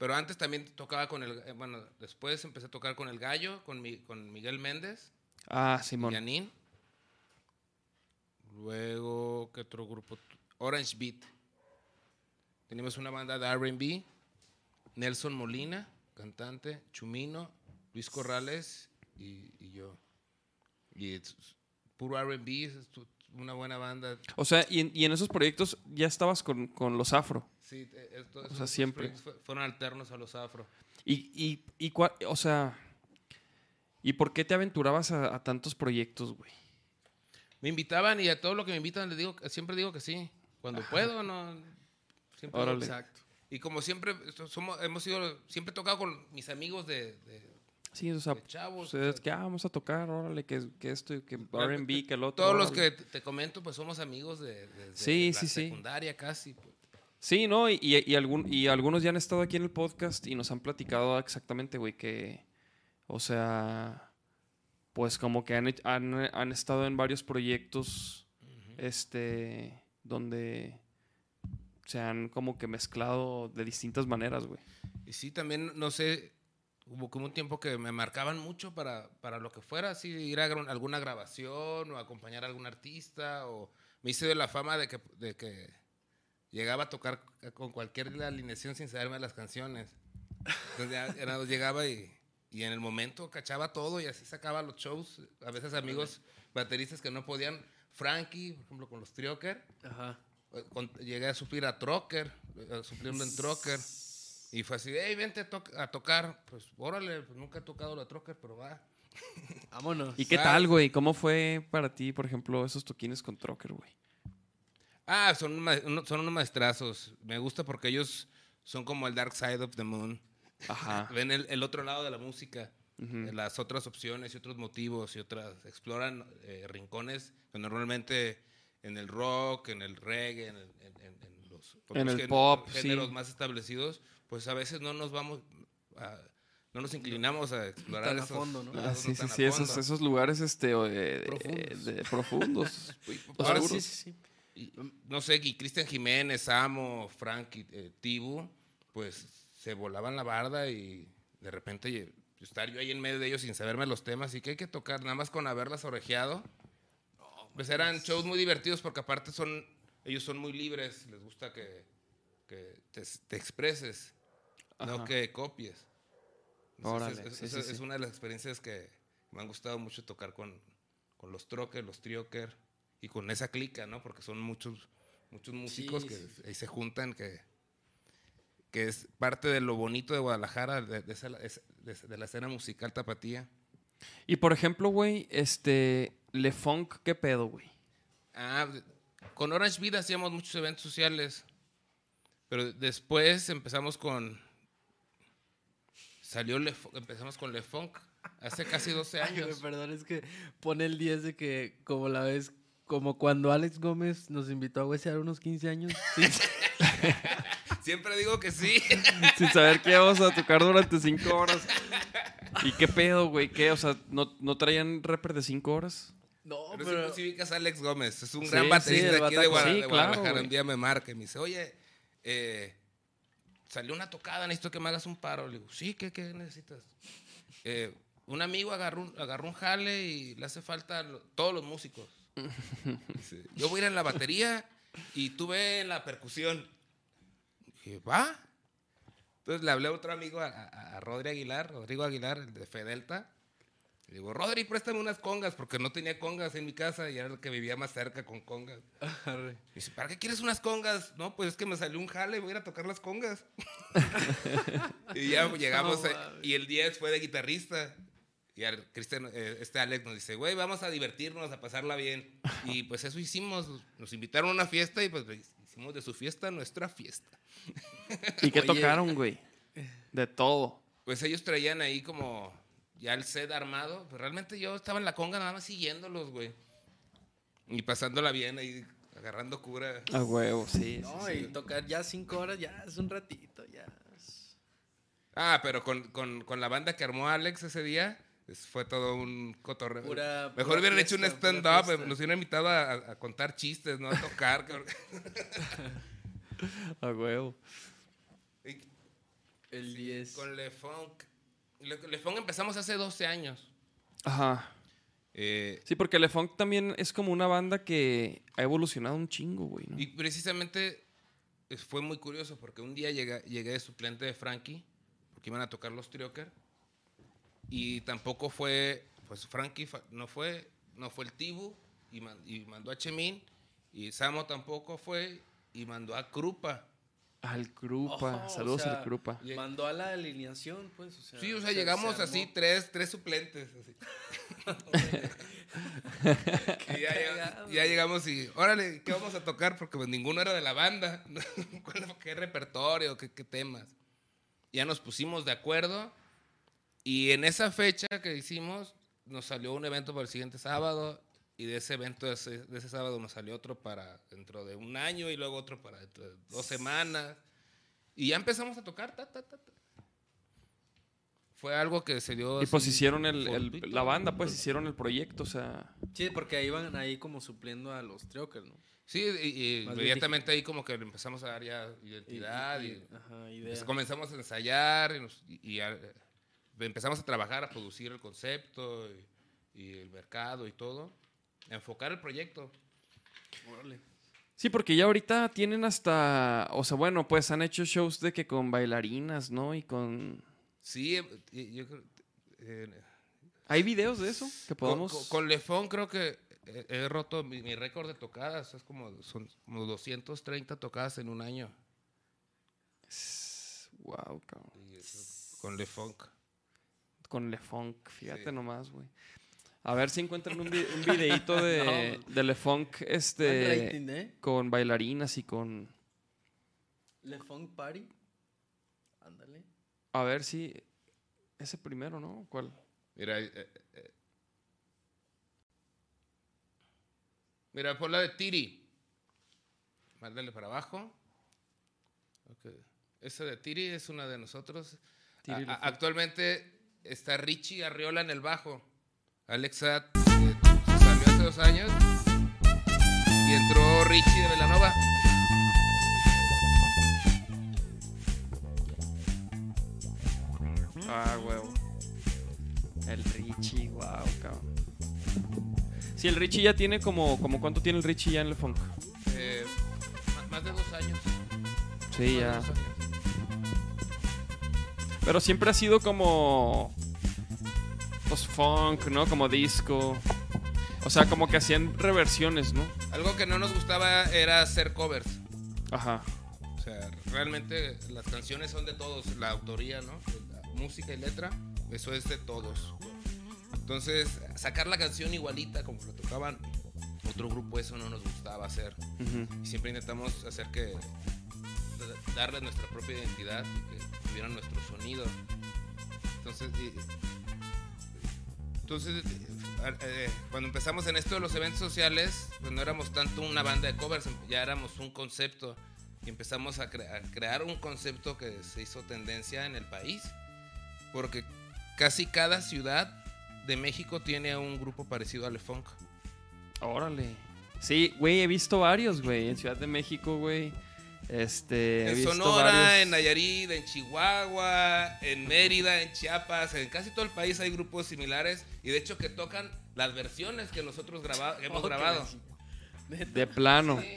pero antes también tocaba con el, eh, bueno, después empecé a tocar con el Gallo, con, mi, con Miguel Méndez, Ah, Simón. Yanin. Luego, ¿qué otro grupo? Orange Beat. Teníamos una banda de R&B, Nelson Molina, cantante, Chumino, Luis Corrales y, y yo. Y puro R&B, una buena banda. O sea, y en, y en esos proyectos ya estabas con, con los afro. Sí, eh, esto- sea, estos siempre. fueron alternos a los afro. Y, y, y cuál- o sea. ¿Y por qué te aventurabas a, a tantos proyectos, güey? Me invitaban y a todo lo que me invitan les digo, siempre digo que sí. Cuando puedo, no. Siempre. Exacto. Y como siempre, somos, hemos sido, siempre he tocado con mis amigos de, de- Sí, o sea, chavos. o sea, que ah, vamos a tocar, órale, que, que esto, que RB, que el otro. Todos los que te comento, pues somos amigos de, desde Sí, la sí, sí. secundaria casi. pues. Sí, ¿no? Y, y, y algún, y algunos ya han estado aquí en el podcast y nos han platicado exactamente, güey, que, o sea, pues como que han, han, han estado en varios proyectos, este, donde se han como que mezclado de distintas maneras, güey. Y sí, también, no sé, hubo como un tiempo que me marcaban mucho para, para lo que fuera, así, ir a alguna grabación o acompañar a algún artista, o me hice de la fama de que, de que llegaba a tocar con cualquier alineación sin saberme las canciones. Entonces ya, más llegaba y, y en el momento cachaba todo y así sacaba los shows. A veces amigos bateristas que no podían, Frankie, por ejemplo, con los Trioker, Ajá. con- llegué a suplir a Trocker, a suplirlo en Trocker. Y fue así, hey, vente a, to- a tocar. Pues, órale, pues nunca he tocado la Trocker, pero va. [laughs] Vámonos. ¿Y qué tal, güey? ¿Cómo fue para ti, por ejemplo, esos toquines con Trocker, güey? Ah, son, un ma- uno- son unos maestrazos. Me gusta porque ellos son como el Dark Side of the Moon. Ajá. [laughs] Ven el, el otro lado de la música, eh, las otras opciones y otros motivos y otras. Exploran eh, rincones que normalmente en el rock, en el reggae, en, el- en- en- en los En el pop, géneros sí. más establecidos, pues a veces no nos vamos. a- no nos inclinamos a explorar Tan a esos fondo, ¿no? Ah, sí, sí, sí, esos, esos lugares, este, o, eh, Profundos. de- de- profundos. [laughs] Ahora oscuros. sí, sí, sí. Y, no sé, y Cristian Jiménez, Amo, Frank y eh, Tibu, pues se volaban la barda y de repente eh, estar yo ahí en medio de ellos sin saberme los temas y que hay que tocar nada más con haberlas orejeado. Pues eran shows muy divertidos porque aparte son, ellos son muy libres, les gusta que, que te, te expreses, no que copies. Entonces, Órale, es, sí, es- sí, es sí. una de las experiencias que me han gustado mucho tocar con, con los troques, los trioker y con esa clica, ¿no? Porque son muchos, muchos músicos que ahí se juntan, que, que es parte de lo bonito de Guadalajara, de, de esa- es- de- de la escena musical tapatía. Y por ejemplo, güey, este, Le Funk, ¿qué pedo, güey? Ah, con Orange Vida hacíamos muchos eventos sociales, pero después empezamos con... Salió Le Funk- empezamos con Le Funk hace casi 12 [laughs] Ay, güey, años. perdón, es que pone el 10 de que, como la vez, como cuando Alex Gómez nos invitó a huesear unos 15 años. Sí, [laughs] Siempre digo que sí. [laughs] Sin saber qué vamos a tocar durante cinco horas. ¿Y qué pedo, güey? ¿Qué? O sea, ¿no, no traían rapper de cinco horas? no, Pero, pero. sí, sí ubicas a Alex Gómez, es un Sí, gran sí, baterista el aquí de, bataco. Guada- Sí, de claro, Guadalajara. un día me marca y me dice, oye, eh, salió una tocada, necesito que me hagas un paro. Le digo, sí, ¿qué, qué necesitas? Eh, un amigo agarró un, agarró un jale y le hace falta lo- todos los músicos. Dice, yo voy a ir en la batería y tú ve la percusión. Dije, ¿va? Entonces le hablé a otro amigo, a, a, a Rodri Aguilar, Rodrigo Aguilar, el de Fedelta. Le digo, Rodri, préstame unas congas, porque no tenía congas en mi casa y era el que vivía más cerca con congas. [laughs] Arre. Dice, ¿para qué quieres unas congas? No, pues es que me salió un jale, voy a ir a tocar las congas. [laughs] [laughs] y ya llegamos, No eh, y el 10 fue de guitarrista. Y al- Cristian, eh, este Alex nos dice, güey, vamos a divertirnos, a pasarla bien. Y pues eso hicimos, nos invitaron a una fiesta y pues hicimos de su fiesta nuestra fiesta. ¿Y qué Oye. tocaron, güey? De todo. Pues ellos traían ahí como ya el set armado. Pues realmente yo estaba en la conga nada más siguiéndolos, güey. Y pasándola bien ahí, agarrando cura. A huevo, sí. No, sí. y tocar ya 5 horas, ya es un ratito, ya. es- Ah, pero con, con- con la banda que armó Alex ese día, fue todo un cotorreo. Pura- Mejor pura hubieran hecho un stand-up, nos hubieran invitado a, a contar chistes, no a tocar. [laughs] A huevo. Y El 10. con Le Funk. Le, Funk empezamos hace 12 años. Ajá. Eh, Sí, porque Le Funk también es como una banda que ha evolucionado un chingo, güey, ¿no? Y precisamente fue muy curioso porque un día llegué, llegué de suplente de Frankie, porque iban a tocar los Trioker, y tampoco fue, pues Frankie no fue, no fue el Tibu, y mandó a Chemín, y Samo tampoco fue, y mandó a Krupa. Al Krupa. Ojo, Saludos o sea, al Krupa. Mandó a la alineación, pues. O sea, Sí, o sea, se- llegamos se así, tres, tres suplentes. así. [laughs] y ya, llegamos y, órale, ¿qué vamos a tocar? Porque pues ninguno era de la banda. [laughs] ¿Cuál- ¿Qué repertorio? ¿Qué, qué temas? Ya nos pusimos de acuerdo y en esa fecha que hicimos nos salió un evento para el siguiente sábado y de ese evento, de ese, de ese sábado nos salió otro para dentro de un año y luego otro para dentro de dos semanas. Y ya empezamos a tocar. ta, ta, ta, ta. Fue algo que se dio... Y pues hicieron el, el- la banda, pues hicieron el proyecto, o sea. Sí, porque ahí iban ahí como supliendo a los Trioker, ¿no? Sí, y, y inmediatamente ahí como que empezamos a dar ya identidad y, ajá, idea. pues comenzamos a ensayar y, nos- y- y a- empezamos a trabajar, a producir el concepto y, y el mercado y todo, enfocar el proyecto. Órale. Sí, porque ya ahorita tienen hasta. O sea, bueno, pues han hecho shows de que con bailarinas, ¿no? Y con. Sí, eh, yo creo... eh, ¿Hay videos de eso? Que con, podamos. con- con Lefón creo que he, he roto mi, mi récord de tocadas. Es como, son como 230 tocadas en un año. Wow, cabrón. Y eso con Le Funk. Con Le Funk, fíjate Sí. nomás, güey. A ver si encuentran un, vi- un [laughs] videito de, No. de Le Funk Buen este, rating, ¿eh? con bailarinas y con... Le Funk Party. Ándale. A ver si... Ese primero, ¿no? ¿Cuál? Mira, eh, eh, mira, por la de Tiri. Mándale para abajo. Ok. Esa de Tiri es una de nosotros. Tiri A- Le a- Funk. actualmente está Richie Arriola en el bajo. Alex Satt eh, se salió hace dos años. Y entró Richie de Velanova. Ah, huevo. El Richie, wow, cabrón. Sí, el Richie ya tiene como, como ¿cuánto tiene el Richie ya en Le Funk? Eh, más de dos años. Sí, Más ya. años. Pero siempre ha sido como. Pues funk, ¿no? Como disco. O sea, como que hacían reversiones, ¿no? Algo que no nos gustaba era hacer covers. Ajá. O sea, realmente las canciones son de todos, la autoría, ¿no? La música y letra, eso es de todos. Entonces, sacar la canción igualita como lo tocaban otro grupo, eso no nos gustaba hacer. Y siempre intentamos hacer que darle nuestra propia identidad que tuvieran nuestro sonido. Entonces, y- entonces eh, cuando empezamos en esto de los eventos sociales, pues no éramos tanto una banda de covers, ya éramos un concepto y empezamos a, a crear un concepto que se hizo tendencia en el país, porque casi cada ciudad de México tiene un grupo parecido a Le Funk. Órale. Sí, güey, he visto varios, güey. En Ciudad de México, güey. Este. En Sonora, varios- en Nayarit, en Chihuahua, en Mérida, en Chiapas, en casi todo el país hay grupos similares y de hecho que tocan las versiones que nosotros graba- que hemos grabado. De plano. Sí.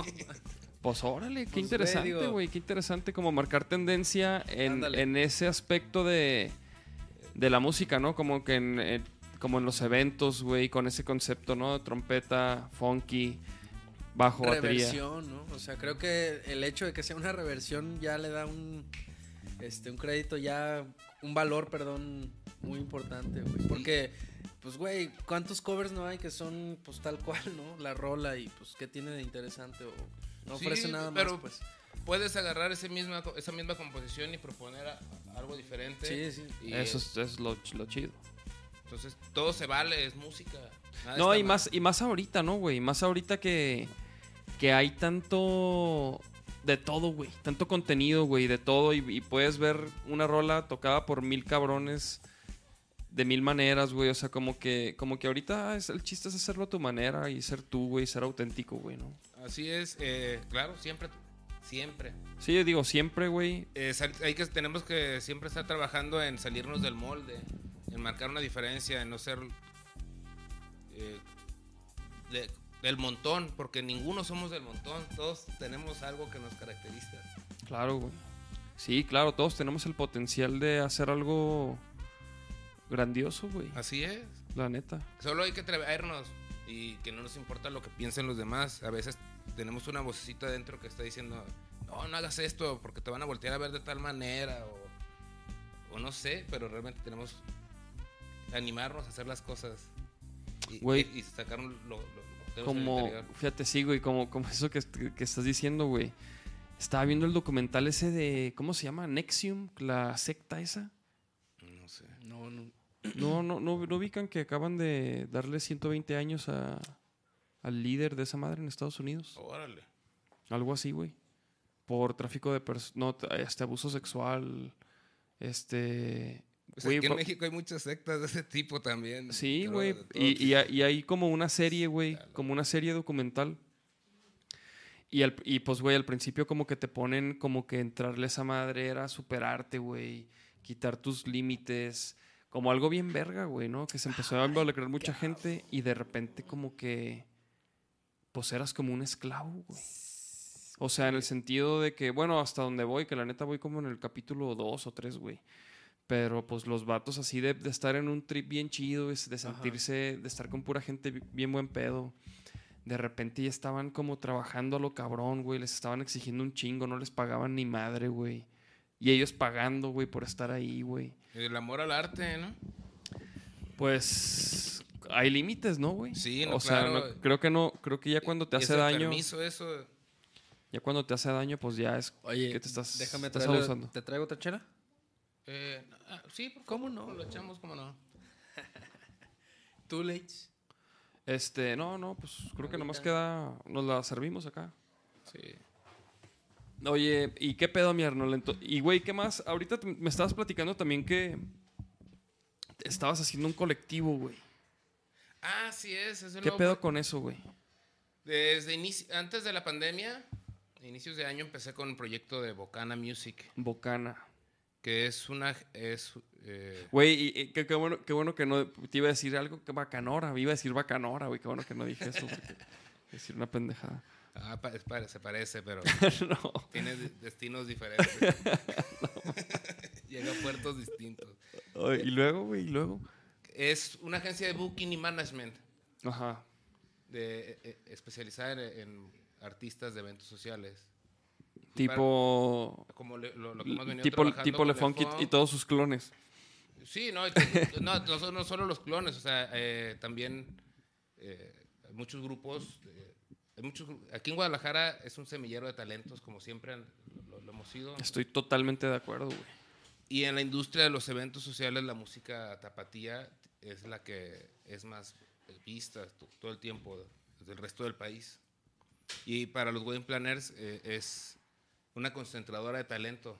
[laughs] Pues órale, qué Pues, interesante, güey. Qué interesante como marcar tendencia en, ese aspecto de, de la música, ¿no? Como que en, en- como en los eventos, güey, con ese concepto, ¿no? Trompeta, funky, bajo, batería. reversión, ¿no? O sea, creo que el hecho de que sea una reversión ya le da un este un crédito ya un valor, perdón, muy importante, güey, porque pues güey, ¿cuántos covers no hay que son pues tal cual, ¿no? La rola y pues qué tiene de interesante o no Sí, ofrece nada pero más, pues. Puedes agarrar ese misma, esa misma composición y proponer a- algo diferente. Sí, sí. Y, Eso es, es lo, ch- lo chido. Entonces todo se vale, es música. nada No, y mal. más, y más ahorita, ¿no, güey? Más ahorita que, que hay tanto de todo, güey. Tanto contenido, güey, de todo. Y, y puedes ver una rola tocada por mil cabrones de mil maneras, güey. O sea, como que, como que ahorita es, el chiste es hacerlo a tu manera y ser tú, güey, ser auténtico, güey, ¿no? Así es, eh, claro, siempre, siempre. Sí, yo digo, siempre, güey. Eh, hay que, tenemos que siempre estar trabajando en salirnos del molde, en marcar una diferencia, en no ser eh, de- del montón, porque ninguno somos del montón, todos tenemos algo que nos caracteriza. Claro, güey. Sí, claro, todos tenemos el potencial de hacer algo grandioso, güey. Así es. La neta. Solo hay que atrevernos y que no nos importa lo que piensen los demás. A veces tenemos una vocecita dentro que está diciendo, no, no hagas esto porque te van a voltear a ver de tal manera o, o no sé, pero realmente tenemos que animarnos a hacer las cosas y, y- y sacar lo, lo- Como, fíjate, sí, güey, como, como eso que, que estás diciendo, güey. Estaba viendo el documental ese de, ¿cómo se llama? Nexium, la secta esa. No sé. No, no. No, no, no, no ubican que acaban de darle 120 años a, al líder de esa madre en Estados Unidos. Órale. Algo así, güey. Por tráfico de personas, no, este abuso sexual, este... Güey, aquí en México hay muchas sectas de ese tipo también. Sí, güey. Y, hay- y hay como una serie, güey. Como una serie documental. Y, al- y pues, güey, al principio como que te ponen como que entrarle a esa madre era superarte, güey. Quitar tus límites. Como algo bien verga, güey, ¿no? Que se empezó a involucrar mucha gente y de repente como que... Pues eras como un esclavo, güey. O sea, en el sentido de que, bueno, hasta donde voy, que la neta voy como en el capítulo 2 o 3, güey. Pero pues los vatos así de, de estar en un trip bien chido, es de sentirse, de estar con pura gente bi- bien buen pedo. De repente ya estaban como trabajando a lo cabrón, güey. Les estaban exigiendo un chingo, no les pagaban ni madre, güey. Y ellos pagando, güey, por estar ahí, güey. El amor al arte, ¿no? Pues hay límites, ¿no, güey? Sí, no, O sea, claro. no- creo que no, creo que ya cuando te Y hace ese daño, permiso, eso. ya cuando te hace daño, pues ya es Oye, que te estás, déjame estás abusando. ¿Te traigo otra chela? Eh, ah, sí, por ¿Cómo favor, no? Lo echamos, ¿cómo no? [laughs] Too late. Este, no, no, pues creo que nomás queda, nos la servimos acá. Sí. Oye, ¿y qué pedo, mi Arnold? Y, güey, ¿qué más? Ahorita te- me estabas platicando también que estabas haciendo un colectivo, güey. Ah, sí es. es el ¿Qué nuevo pedo con eso, güey? Desde inici- antes de la pandemia, inicios de año, empecé con un proyecto de Bocana Music, Bocana. Que es una... Es, eh, Güey, y, y qué, qué bueno, qué bueno que no... Te iba a decir algo que bacanora. Iba a decir bacanora, güey. Qué bueno que no dije eso. porque- [laughs] decir una pendejada. ah, pa- se parece, pero [laughs] no. tiene de- destinos diferentes. [laughs] Llega a puertos distintos. Y luego, güey, y luego. Es una agencia de booking y management Ajá. de, eh, especializada en, en artistas de eventos sociales. Tipo... Como le- lo, lo que hemos Tipo, tipo con Le Funk y, todos sus clones. Sí, no, no, no, solo los clones, o sea, eh, también eh, hay muchos grupos, eh, hay muchos, aquí en Guadalajara es un semillero de talentos, como siempre han- lo, lo hemos sido. Estoy totalmente de acuerdo, güey. Y en la industria de los eventos sociales, la música tapatía es la que es más vista to- todo el tiempo del resto del país. Y para los wedding planners eh, es una concentradora de talento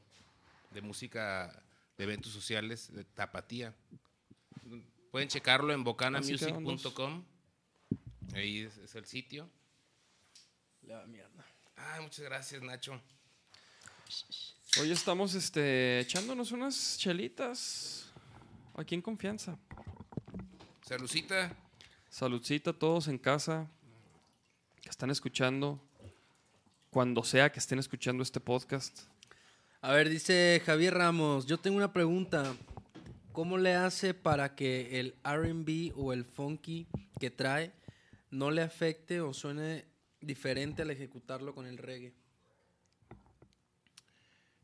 de música de eventos sociales de tapatía. Pueden checarlo en bocanamusic.com. Ahí es, es el sitio. La mierda. Ay, muchas gracias, Nacho. Hoy estamos este, echándonos unas chelitas. Aquí en confianza. Salucita. Saludcita a todos en casa que están escuchando. Cuando sea que estén escuchando este podcast. A ver, dice Javier Ramos, yo tengo una pregunta. ¿Cómo le hace para que el RB o el funky que trae no le afecte o suene diferente al ejecutarlo con el reggae?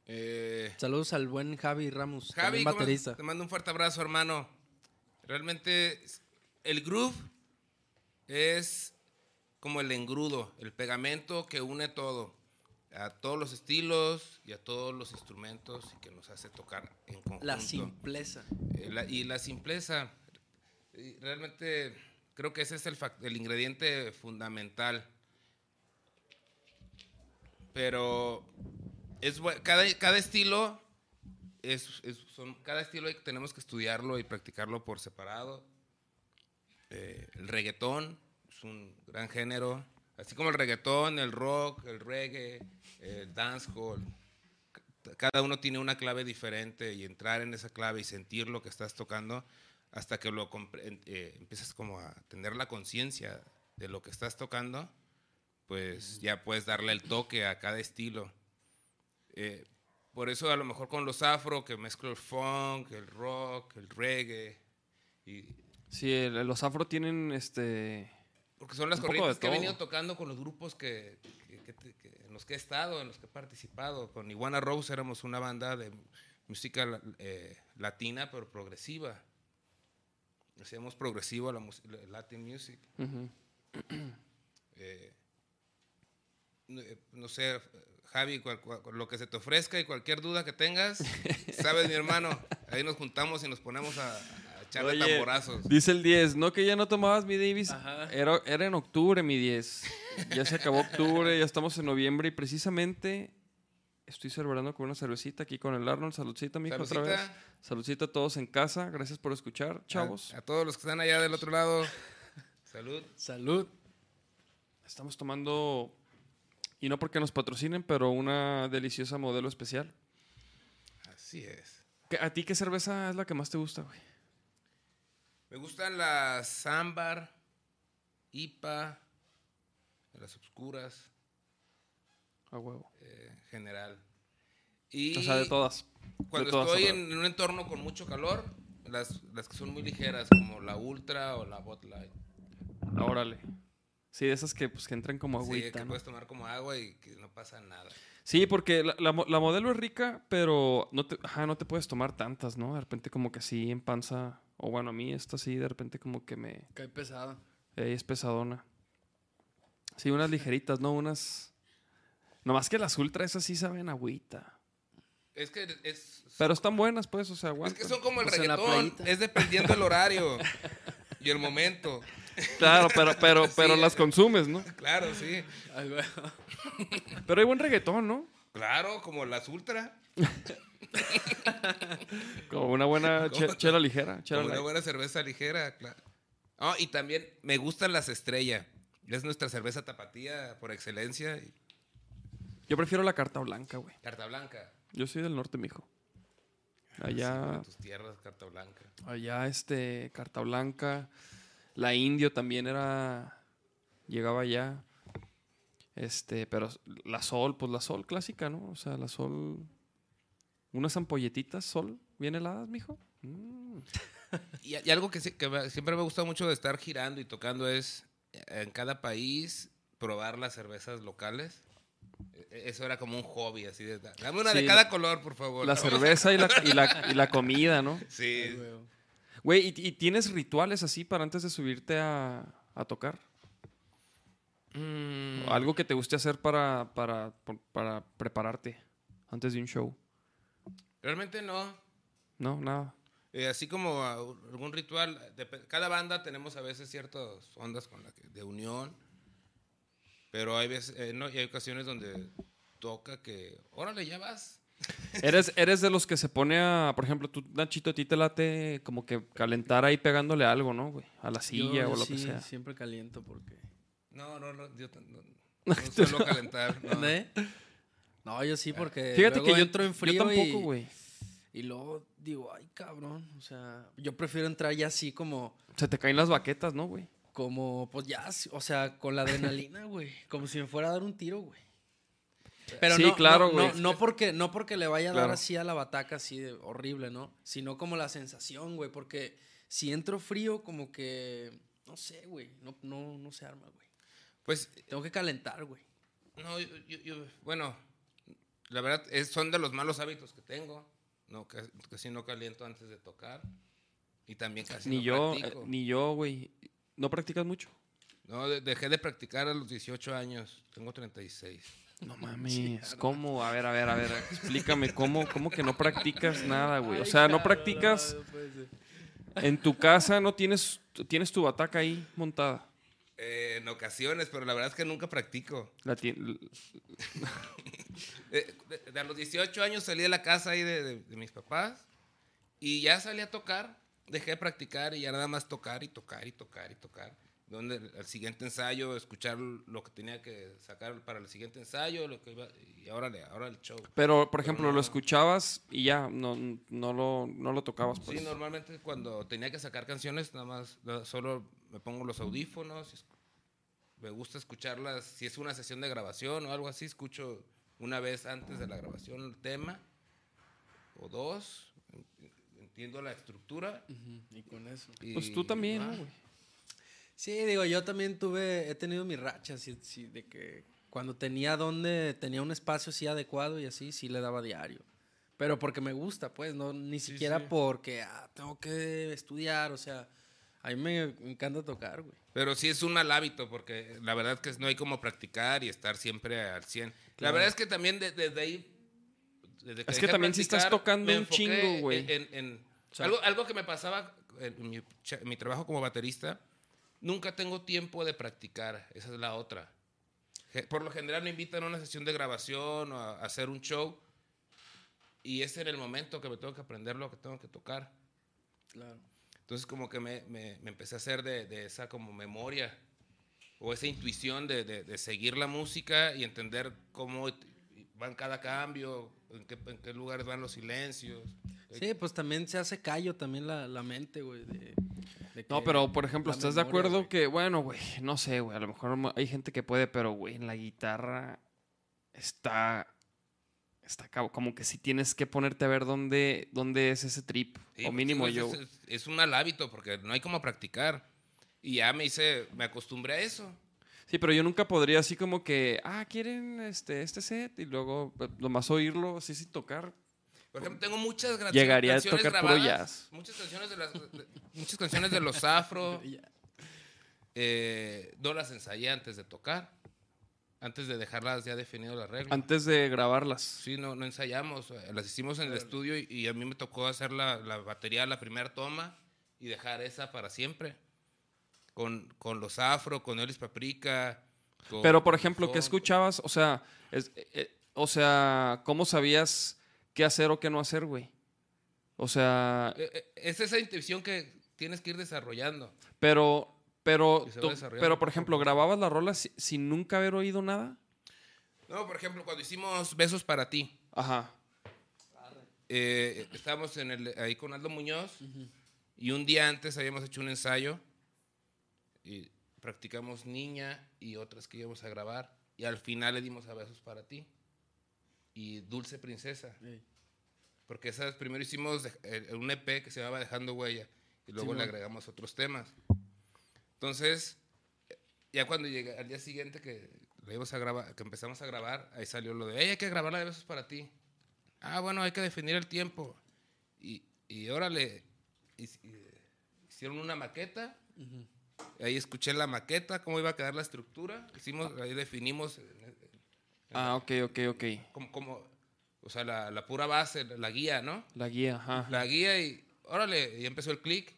Eh, Saludos al buen Javi Ramos, Javi, también ¿cómo- baterista. te mando un fuerte abrazo, hermano. Realmente el groove es como el engrudo, el pegamento que une todo, a todos los estilos y a todos los instrumentos y que nos hace tocar en conjunto. La simpleza. Eh, la- y la simpleza. Realmente creo que ese es el, el ingrediente fundamental. Pero es cada, cada estilo es, es- son, cada estilo tenemos que estudiarlo y practicarlo por separado. Eh, el reggaetón es un gran género, así como el reggaetón, el rock, el reggae, el dancehall. Cada uno tiene una clave diferente y entrar en esa clave y sentir lo que estás tocando hasta que lo eh, empiezas como a tener la conciencia de lo que estás tocando, pues ya puedes darle el toque a cada estilo. Eh, por eso a lo mejor con los afro, que mezclo el funk, el rock, el reggae, y, Sí, el- los afro tienen este. Porque son las corrientes que he venido tocando con los grupos que, en los que he estado, en los que he participado. Con Iguana Rose éramos una banda de música eh, latina, pero progresiva. Hacíamos progresivo la, la- Latin music. Eh, no, eh, no sé, Javi, cual- cual- lo que se te ofrezca y cualquier duda que tengas, [laughs] sabes, mi hermano, ahí nos juntamos y nos ponemos a echarle Oye, tamborazos. Dice el 10, no que ya no tomabas mi Davis. Era, era en octubre mi 10. Ya se acabó octubre, ya estamos en noviembre y precisamente estoy celebrando con una cervecita aquí con el Arnold. Saludcita, mijo, otra vez. Saludcita. A todos en casa. Gracias por escuchar, chavos. A, a todos los que están allá del otro lado, salud. Salud. Estamos tomando, y no porque nos patrocinen, pero una deliciosa modelo especial. Así es. ¿Qué- ¿A ti qué cerveza es la que más te gusta, güey? Me gustan las ámbar, IPA, las oscuras, A huevo. eh, en general. Y O sea, de todas. cuando de todas, estoy en un entorno con mucho calor, las, las que son muy ligeras, como la Ultra o la Bot Light. Órale. Sí, de esas que, pues, que entran como Sí, agüita. que ¿no? puedes tomar como agua y que no pasa nada. Sí, porque la, la la modelo es rica, pero no te, ajá, no te puedes tomar tantas, ¿no? De repente como que así en panza, o bueno, a mí esta sí, de repente como que me... Cae pesada. eh, es pesadona. Sí, unas ligeritas, ¿no? Unas... Nomás que las ultra esas sí saben agüita. Es que es... Pero están buenas, pues, o sea, Es aguantan. que son como el Pues reggaetón, es dependiendo el horario y el momento. [laughs] Claro, pero, pero, Sí, pero las consumes, ¿no? Claro, sí. Pero hay buen reggaetón, ¿no? Claro, como las Ultra, [laughs] [laughs] Como una buena [laughs] chela ligera. chela como una light. buena cerveza ligera, claro. Ah, y también me gustan las Estrella. Es nuestra cerveza tapatía por excelencia. y Yo prefiero la carta blanca, güey. Carta blanca. Yo soy del norte, mijo. Sí, Allá, tus tierras, carta blanca. allá, este, carta blanca. La indio también era. Llegaba allá. Este, pero la sol, pues la sol clásica, ¿no? O sea, la sol. Unas ampolletitas sol bien heladas, mijo. Mm. [laughs] Y, y algo que, siempre me gusta mucho de estar girando y tocando es eh, en cada país probar las cervezas locales. E- Eso era como un hobby, así de... Dame una Sí, de cada color, por favor. La cerveza y la, [laughs] y la, y la comida, ¿no? Ay, Sí. güey. Güey, ¿y, y tienes rituales así para antes de subirte a, a tocar? Mm, Algo que te guste hacer para, para, para prepararte antes de un show. Realmente no. No, nada. Eh, así como algún ritual, dep- cada banda tenemos a veces ciertas ondas con la que- de unión, pero hay veces, eh, no, y hay ocasiones donde toca que, órale, ya vas. [laughs] ¿Eres, eres de los que se pone a, por ejemplo, tú, Nachito, a ti te late como que calentar ahí pegándole algo, ¿no, güey? A la silla Yo o lo que sí, sea. siempre caliento porque... No, no, no, yo no, no [laughs] suelo calentar. no. ¿Eh? No, yo sí porque Fíjate luego que yo, entro en yo frío tampoco, y, güey. y luego digo, ay, cabrón, o sea, yo prefiero entrar ya así como, Se te caen las baquetas, ¿no, güey? como, pues ya, o sea, con la adrenalina, güey, como si me fuera a dar un tiro, güey. Pero Sí, no, claro, no, güey. no, no porque, no porque le vaya a dar así a la bataca así de horrible, ¿no? Sino como la sensación, güey, porque si entro frío, como que, no sé, güey, no, no, no se arma, güey. Pues, Tengo que calentar, güey. no, yo, yo- yo- bueno, la verdad, es- son de los malos hábitos que tengo. No, que, casi no caliento antes de tocar. Y también casi Ni no yo, eh, practico. ni yo, güey. ¿No practicas mucho? No, de- dejé de practicar a los 18 años. Tengo 36. No [laughs] mames, ¿cómo? A ver, a ver, a ver, explícame, ¿cómo, cómo que no practicas nada, güey? O sea, no practicas en tu casa, no tienes, tienes tu bataca ahí montada. Eh, en ocasiones, pero la verdad es que nunca practico. La Eh, de, a los 18 años salí de la casa ahí de, de- de mis papás y ya salí a tocar. Dejé de practicar y ya nada más tocar y tocar y tocar y tocar. Donde el, el siguiente ensayo, escuchar lo que tenía que sacar para el siguiente ensayo, lo que iba, y ahora, ahora el show. Pero, por ejemplo, no. lo escuchabas y ya, no, no, lo, no lo tocabas, pues. Sí, normalmente cuando tenía que sacar canciones, nada más solo me pongo los audífonos. Me gusta escucharlas. Si es una sesión de grabación o algo así, escucho una vez antes de la grabación el tema o dos. en- Entiendo la estructura. Y con eso. y Pues tú también, va. ¿no, güey? Sí, digo, yo también tuve, he tenido mis rachas, sí, sí, de que cuando tenía donde, tenía un espacio así adecuado y así, sí le daba diario. Pero porque me gusta, pues, no, ni siquiera sí. porque ah, tengo que estudiar, o sea, a mí me encanta tocar, güey. Pero sí es un mal hábito porque la verdad que no hay como practicar y estar siempre al 100. La Claro. verdad es que también de- desde ahí... desde Es dejé que también si estás tocando me un chingo, güey. En, en- en- sea- algo, algo que me pasaba en mi, cha- mi trabajo como baterista, nunca tengo tiempo de practicar. Esa es la otra. Por lo general me invitan a una sesión de grabación o a, a hacer un show y es en el momento que me tengo que aprender lo que tengo que tocar. Claro. Entonces como que me, me- me empecé a hacer de, de esa como memoria o esa intuición de, de- de seguir la música y entender cómo van cada cambio, en qué, en qué lugares van los silencios. Sí, pues también se hace callo también la, la mente, güey. de- de No, pero por ejemplo, ¿estás de memoria, acuerdo güey. que, bueno, güey, no sé, güey, a lo mejor hay gente que puede, pero, güey, en la guitarra está, está cabo- como que sí tienes que ponerte a ver dónde, dónde es ese trip. Sí, o mínimo yo. Es, es- es un mal hábito porque no hay como practicar. Y ya me hice, me acostumbré a eso. Sí, pero yo nunca podría así como que, ah, quieren este, este set y luego pues, nomás oírlo así sin tocar. Por ejemplo, tengo muchas Llegaría a canciones tocar puro grabadas, jazz. Muchas canciones de, las, de- muchas canciones de los afro. [laughs] eh, no las ensayé antes de tocar. Antes de dejarlas ya definido la regla. Antes de grabarlas. Sí, no, no ensayamos. eh, Las hicimos en el estudio y, y a mí me tocó hacer la, la batería, la primera toma y dejar esa para siempre. Con, con los afro, con Elis Paprika. con- Pero, por con ejemplo, ¿qué escuchabas? O sea, es- eh, eh, o sea, ¿cómo sabías qué hacer o qué no hacer, güey? O sea, Eh, eh, Es esa intuición que tienes que ir desarrollando. pero, pero, tú- pero por ejemplo. ¿grababas la rola si- sin nunca haber oído nada? No, por ejemplo, cuando hicimos Besos para ti, Ajá. eh, estábamos en el, ahí con Aldo Muñoz y un día antes habíamos hecho un ensayo y practicamos Niña y otras que íbamos a grabar y al final le dimos a Besos para ti y Dulce Princesa. Porque esas primero hicimos eh, un EP que se llamaba Dejando Huella y luego le Simón. agregamos otros temas. Entonces, eh, ya cuando llegué al día siguiente que, le íbamos a grabar, que empezamos a grabar, ahí salió lo de, "Ey, hay que grabar la de besos para ti. Ah, bueno, hay que definir el tiempo. Y, y órale, y- hicieron una maqueta. Ahí escuché la maqueta, cómo iba a quedar la estructura. Hicimos, ahí definimos eh, Ah, ok, ok, ok. como, como o sea, la, la pura base, la, guía, ¿no? La guía, ajá. La guía y, órale, y empezó el clic.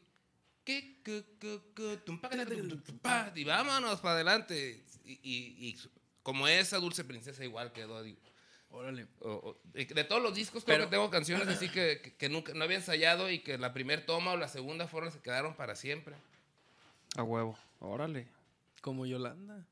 Y vámonos para adelante. Y, y- y como esa Dulce Princesa igual quedó. digo, Órale. o- o- de todos los discos creo Pero- que tengo canciones así [clears throat] que, que- que nunca no había ensayado y que la primera toma o la segunda fueron que quedaron para siempre. A huevo. Órale. Como Yolanda.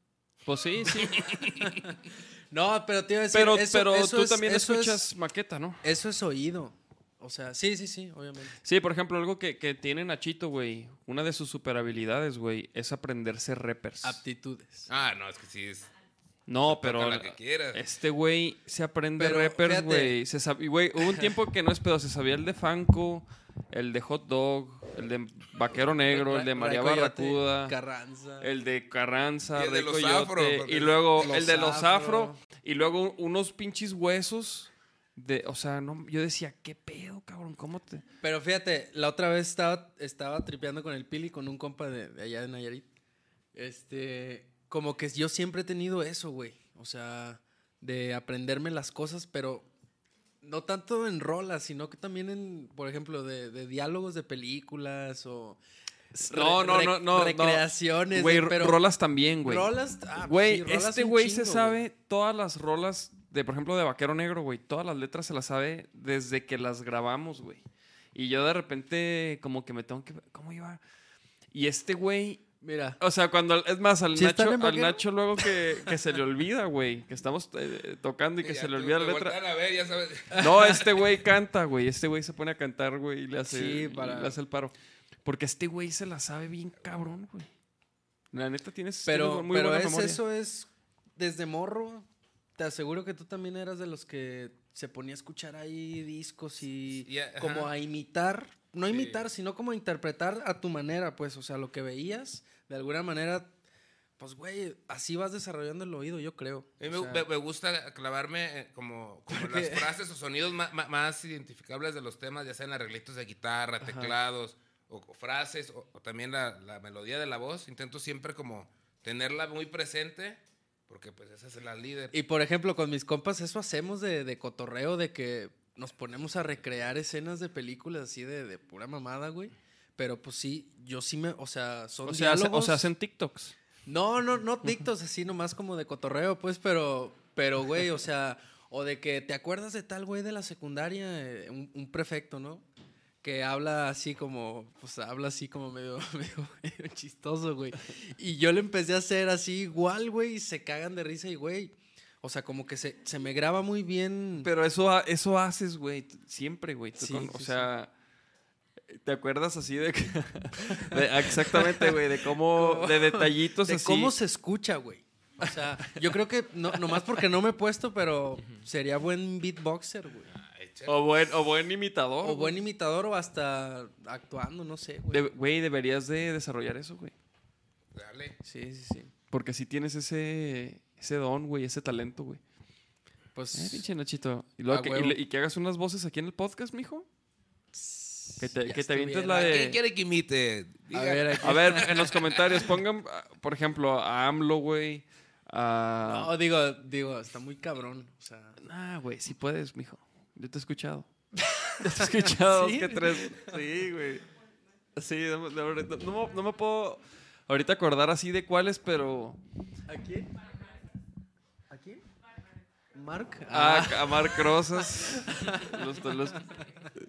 Pues sí, sí. [laughs] No, pero te iba a decir. pero eso- pero eso tú es- también eso es- escuchas maqueta, ¿no? eso es oído. O sea, sí, sí, sí, obviamente. Sí, por ejemplo, algo que, que tiene Nachito, güey. Una de sus super habilidades, güey, es aprenderse rappers. Aptitudes. Ah, no, es que sí es. No, pero la que quieras. este güey se aprende Pero, rappers, güey. Hubo un tiempo que no es pedo, se sabía el de Fanco, el de Hot Dog, el de Vaquero Negro, el de María Barracuda, Carranza. el de Carranza, el de los Coyote, afro, y luego los el de los afro. afro, y luego unos pinches huesos de, o sea, no, yo decía, ¿qué pedo, cabrón? ¿Cómo te...? Pero fíjate, la otra vez estaba, estaba tripeando con el Pili, con un compa de, de allá de Nayarit. Este, como que yo siempre he tenido eso, güey. O sea, de aprenderme las cosas, pero no tanto en rolas, sino que también en, por ejemplo, de, de diálogos de películas o No, no, no, no. recreaciones. Güey, pero rolas también, güey. rolas, ah, Güey, sí, rolas este güey se sabe todas las rolas de, por ejemplo, de Vaquero Negro, güey. Todas las letras se las sabe desde que las grabamos, güey. Y yo de repente como que me tengo que... ¿Cómo iba? Y este güey... Mira, O sea, cuando... Es más, al, ¿Sí Nacho, al? Nacho luego que, que se le olvida, güey. Que estamos eh, tocando y que Ya se le olvida la letra. a ver, ya sabes. No, este güey canta, güey. Este güey se pone a cantar, güey, y le hace, Sí, para- le hace el paro. Porque este güey se la sabe bien cabrón, güey. La neta tienes Pero, tienes muy pero buena es, memoria. eso es desde morro. Te aseguro que tú también eras de los que se ponía a escuchar ahí discos y Y, ajá. como a imitar, no Sí. imitar, sino como a interpretar a tu manera, pues, o sea, lo que veías, de alguna manera, pues, güey, así vas desarrollando el oído, yo creo. A mí me, sea, me- gusta clavarme eh, como, como las Porque- frases o sonidos ma- más, identificables de los temas, ya sean arreglitos de guitarra, teclados o, o frases o, o también la, la melodía de la voz. Intento siempre como tenerla muy presente porque pues esa es la líder. Y por ejemplo, con mis compas, eso hacemos de, de cotorreo, de que nos ponemos a recrear escenas de películas así de, de pura mamada, güey. Pero pues sí, yo sí me, o sea, son O sea, o diálogos- sea, hacen TikToks. No, no, no dictos así nomás como de cotorreo, pues, pero, pero, güey, o sea, o de que te acuerdas de tal güey de la secundaria, eh, un, un prefecto, ¿no? Que habla así como, pues habla así como medio, [laughs] medio, medio chistoso, güey. Y yo le empecé a hacer así igual, güey, y se cagan de risa y, güey, o sea, como que se, se me graba muy bien. Pero eso, eso haces, güey, siempre, güey. Sí, con- o sí, sea, ¿te acuerdas así de que... [laughs] de- exactamente, güey, de cómo... De detallitos de así. cómo se escucha, güey. O sea, yo creo que no, nomás porque no me he puesto, pero sería buen beatboxer, güey. O buen, o buen imitador. O güey. buen imitador o hasta actuando, no sé, güey. De- Güey, deberías de desarrollar eso, güey. Dale. Sí, sí, sí. Porque si tienes ese, ese don, güey, ese talento, güey. Pues Eh, pinche Nachito. Y, luego que, y, huevo. le- y que hagas unas voces aquí en el podcast, mijo. Que te, que te avientes la ¿A ¿Quién de... quiere que imite? a ver, aquí- A ver, en los comentarios pongan, por ejemplo, a AMLO, güey. A... No, digo, digo, está muy cabrón. O sea, Ah, güey, sí puedes, mijo. Yo te he escuchado. [laughs] Yo te he escuchado dos ¿Sí? que tres. Sí, güey. Sí, no, no, no, no me- puedo ahorita acordar así de cuáles, pero... ¿a quién? ¿A quién? ¿Mark? Ah, a Marc Rosas. [laughs] Los- los-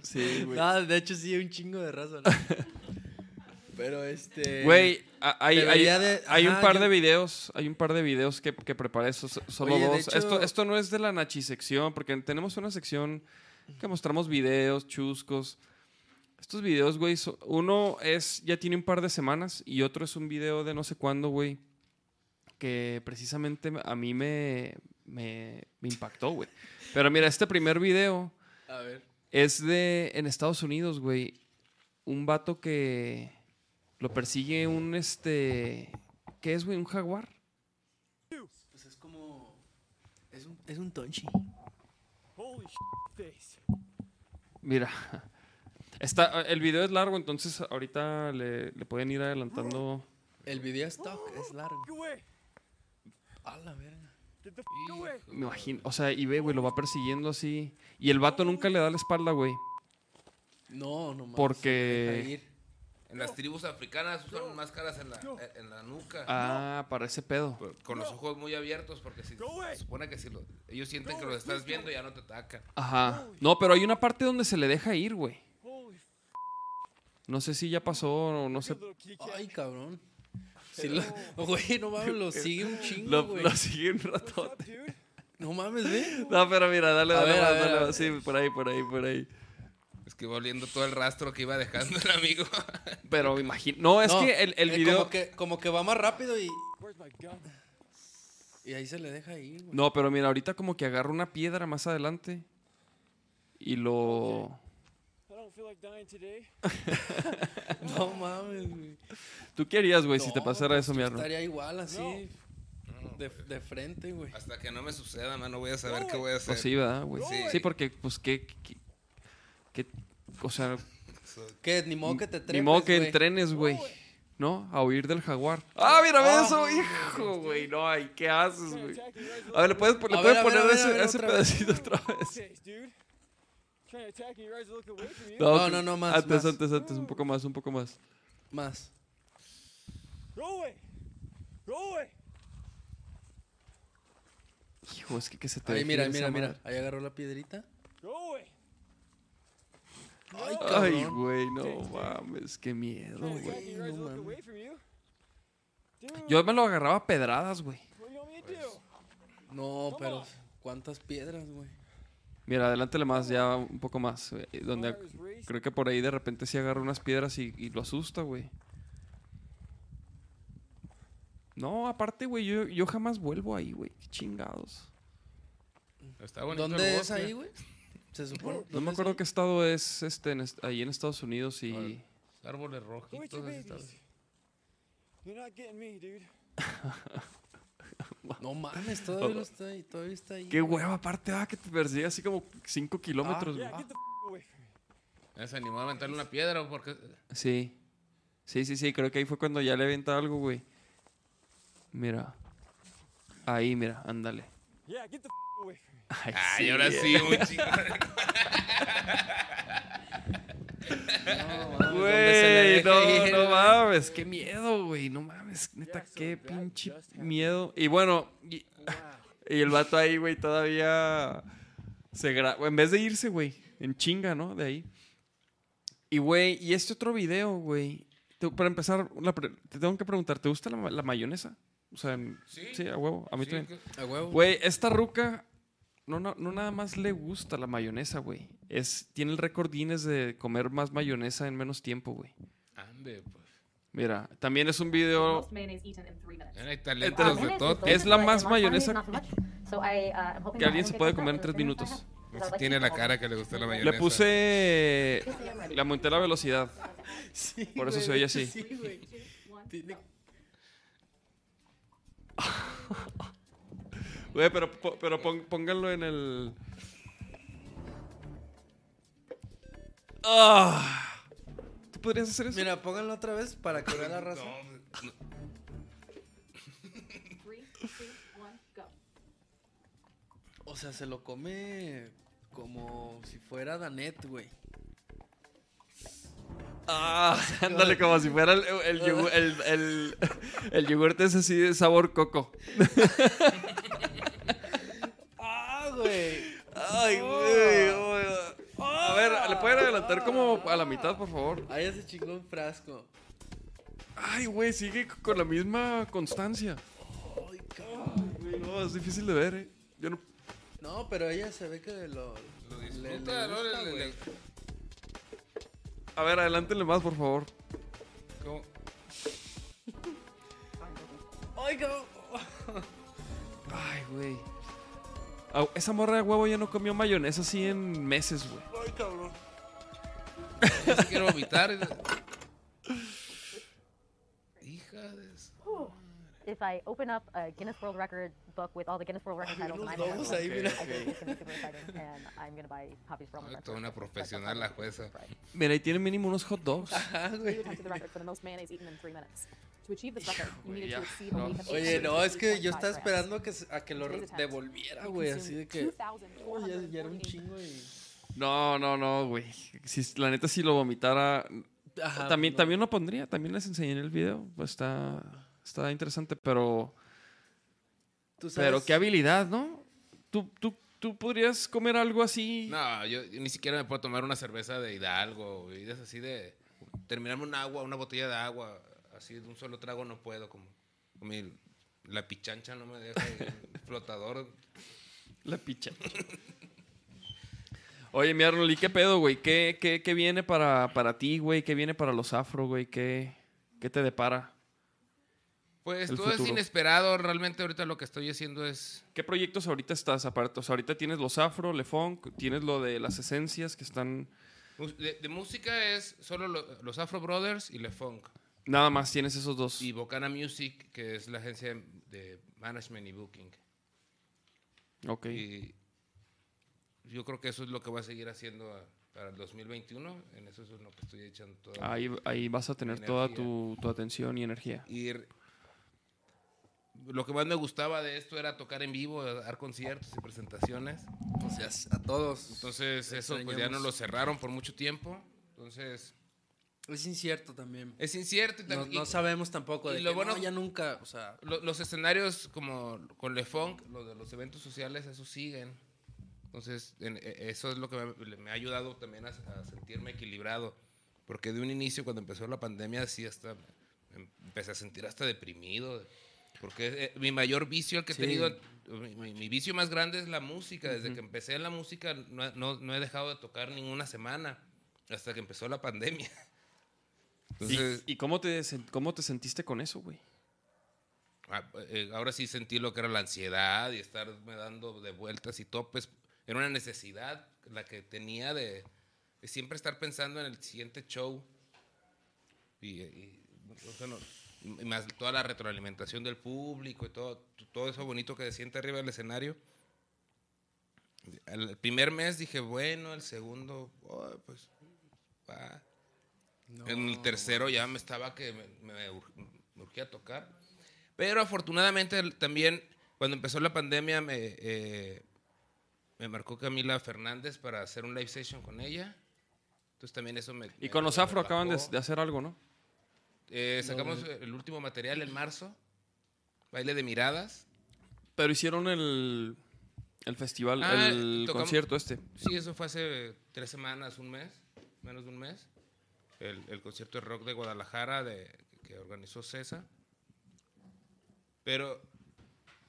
Sí, güey. No, de hecho sí, un chingo de raza. [laughs] Pero este. Güey, a- hay, hay, de- hay un ajá, par yo- de videos, hay un par de videos que, que preparé, so- so- solo Oye, dos. hecho- Esto, esto no es de la Nachi sección, porque tenemos una sección que mostramos videos, chuscos. Estos videos, güey, so- uno es, ya tiene un par de semanas y otro es un video de no sé cuándo, güey, que precisamente a mí me, me, me impactó, güey. Pero mira, este primer video A ver. es de en Estados Unidos, güey. Un vato que lo persigue un este. ¿Qué es, güey? ¿Un jaguar? Pues es como. Es un, es un tonchi. Mira. Está, el video es largo, entonces ahorita le, le pueden ir adelantando. El video stock es largo. A la verga. Me imagino. O sea, y ve, güey, lo va persiguiendo así. Y el vato nunca le da la espalda, güey. No, no mames. Porque- deja ir. En las tribus africanas usan máscaras en la, en la nuca. Ah, para ese pedo. Con- los ojos muy abiertos porque si, se supone que si lo- ellos sienten que los estás viendo ya no te atacan. Ajá. No, pero hay una parte donde se le deja ir, güey. No sé si ya pasó o no sé. Ay, cabrón. Sí, lo- güey, no mames, lo sigue un chingo, Lo, güey. lo sigue un rato. No mames, ve. No, pero mira, dale, dale, ver, más, a ver, dale más. ver. Sí, por ahí, por ahí, por ahí. Es que va oliendo todo el rastro que iba dejando el amigo. [laughs] Pero imagino. No, es No, que el, el eh, video. Como que, como que va más rápido y. Y ahí se le deja ir, güey. No, pero mira, ahorita como que agarra una piedra más adelante. Y lo. [laughs] No mames, güey. ¿Tú qué harías, güey, si te pasara pues, eso, mi? Estaría igual así. De, de frente, güey. Hasta que no me suceda, man, no voy a saber qué voy a hacer. Pues sí, ¿verdad, güey? Sí. Sí, porque, pues, ¿qué, qué, qué- o sea, Que ni modo que te trepes, ni modo que entrenes, güey. ¿No? A huir del jaguar. ¡Ah, mira, ve Ah, eso, hijo, güey! No, ay, ¿qué haces, güey? A ver, ¿le puedes, le puedes poner ver, ese, ver, ese otra pedacito otra vez? [laughs] No, que- no, no, más, Antes, más. antes, antes, un poco más, un poco más. Más. Hijo, es que, que se te Ahí, mira, ir mira, mira. Ahí agarró la piedrita. Ay, güey, no mames, qué miedo, güey. no. Yo me lo agarraba a pedradas, güey. No, pero ¿cuántas piedras, güey? Mira, adelántale más, ya un poco más. güey, Donde creo que por ahí de repente sí agarra unas piedras y, y lo asusta, güey. No, aparte, güey, yo, yo jamás vuelvo ahí, güey. Qué chingados. Está bonito el ¿Dónde es bosque. ahí, güey? Se [coughs] supone. No ¿dónde me acuerdo qué estado es este en est- ahí en Estados Unidos y... Árboles rojitos. [laughs] No mames, todavía no está ahí. Todavía está ahí. Qué hueva, aparte, ah, que te persigue así como 5 kilómetros, güey. Ya Se animó a aventarle una piedra porque Sí. Sí, sí, sí, creo que ahí fue cuando ya le aventa algo, güey. Mira. Ahí, mira, ándale. Ay, Ay, ahora sí, muy [laughs] chido. No, mames, donde se le Güey, no, no mames, qué miedo, güey, no mames, neta, qué pinche miedo. Y bueno, y, y el vato ahí, güey, todavía se graba, en vez de irse, güey, en chinga, ¿no? De ahí. Y, güey, y este otro video, güey, para empezar, la pre- te tengo que preguntar, ¿te gusta la, ma- la mayonesa? O sea, en- Sí. sí, a huevo, a mí Sí, también. que- A huevo. Güey, esta ruca no, no, no nada más le gusta la mayonesa, güey. Es, tiene el récord Guinness de comer más mayonesa en menos tiempo, güey. Ande, pues. Mira, también es un video. Talentos de todo. Es la más mayonesa uh, que alguien se puede comer en tres minutos. minutes I have, 'cause I Sí like tiene la cara que le gusta la Le mayonesa. puse. Le aumenté la velocidad. Sí, Por eso güey, se oye así. sí, güey. Güey, pero, pero pon- pónganlo en el. Ah. ¿Tú podrías hacer eso? Mira, pónganlo otra vez para que vea la [laughs] raza. O sea, se lo come como si fuera Danet, güey. Ah, [laughs] ándale, como si fuera el, el, yogur- el, el, el yogurte es así de sabor coco. [laughs] Ah, güey. Ay, güey. A ver, ¿le pueden adelantar como a la mitad, por favor? Ahí ya se chingó un frasco. Ay, güey, sigue con la misma constancia. Ay, cabrón. No, es difícil de ver, eh. Yo no... No, pero ella se ve que lo. Lo. A ver, adelántenle más, por favor. ¿cómo? Ay, cabrón. Ay, güey. Ah, esa morra de huevo ya no comió mayonesa así en meses, güey. Ay, cabrón. Yo sí quiero vomitar. Hija de... If I open up a Guinness World Record book with all the Guinness World Record titles and I know exciting and I'm gonna buy copies for all my Ay, friends. toda una profesional la jueza. Mira, ahí tiene mínimo unos hot dogs. Ajá, güey. No. Oye, no, es que yo 860.5 estaba esperando a que, se- a que lo devolviera, güey. Así de que. Oh, ya, ya era un 2,448 chingo y. No, no, no, güey. Si, la neta, si lo vomitara. Ajá, también, no. también lo pondría. También les enseñé en el video. Pues está, está interesante, pero. Tú sabes- Pero qué habilidad, ¿no? ¿Tú, tú, tú podrías comer algo así. No, yo, yo ni siquiera me puedo tomar una cerveza de Hidalgo. Bebidas así de... Terminarme un agua, una botella de agua. Así de un solo trago no puedo. Como, como mi- la pichancha no me deja. el [laughs] flotador. La picha. Oye, mi Arnold, ¿y qué pedo, güey? ¿Qué, qué, qué viene para, para ti, güey? ¿Qué viene para los afro, güey? ¿Qué, ¿Qué te depara? Pues todo es inesperado. Realmente ahorita lo que estoy haciendo es... ¿Qué proyectos ahorita estás aparte? O sea, ahorita tienes los afro, le funk, tienes lo de las esencias que están... De, de música es solo lo- los Afro Brothers y Le Funk. Nada más tienes esos dos. Y Bocana Music, que es la agencia de management y booking. Ok. Y yo creo que eso es lo que voy a seguir haciendo a- para el 2021. En eso es en lo que estoy echando todo. Ahí, ahí vas a tener toda tu, tu atención y energía. Y lo que más me gustaba de esto era tocar en vivo, dar conciertos y presentaciones. O sea, a todos. Entonces eso pues ya no lo cerraron por mucho tiempo. Entonces Es incierto también. es incierto. y No, tam- no y- sabemos tampoco y de lo que bueno- no, ya nunca, o sea, lo- los escenarios como con Le Funk, lo de los eventos sociales, eso siguen. Entonces, en- e- eso es lo que me, me ha ayudado también a, a sentirme equilibrado. Porque de un inicio, cuando empezó la pandemia, sí, hasta empecé a sentir hasta deprimido. Porque eh, mi mayor vicio, el que Sí. he tenido, mi, mi- mi vicio más grande es la música. Desde que empecé en la música, no, no- no he dejado de tocar ninguna semana. Hasta que empezó la pandemia. ¿Y, Entonces, y cómo, te, cómo te sentiste con eso, güey? Ah, eh, ahora sí sentí lo que era la ansiedad y estarme dando de vueltas y topes. Era una necesidad la que tenía de, de siempre estar pensando en el siguiente show. Y, y, o sea, no- y más toda la retroalimentación del público y todo, todo eso bonito que se siente arriba del escenario. El primer mes dije, bueno, el segundo, oh, pues, va. En el tercero ya me estaba que me, me ur- me urgía tocar. Pero afortunadamente también cuando empezó la pandemia me, eh, me marcó Camila Fernández para hacer un live session con ella. Entonces también eso me... Y me- con los afro acaban de, de hacer algo, ¿no? Eh, sacamos el último material en marzo. Baile de miradas. Pero hicieron el, el festival, Ah, el tocamos- concierto este. Sí, eso fue hace tres semanas, un mes, menos de un mes. El, el concierto de rock de Guadalajara de, que organizó César. Pero,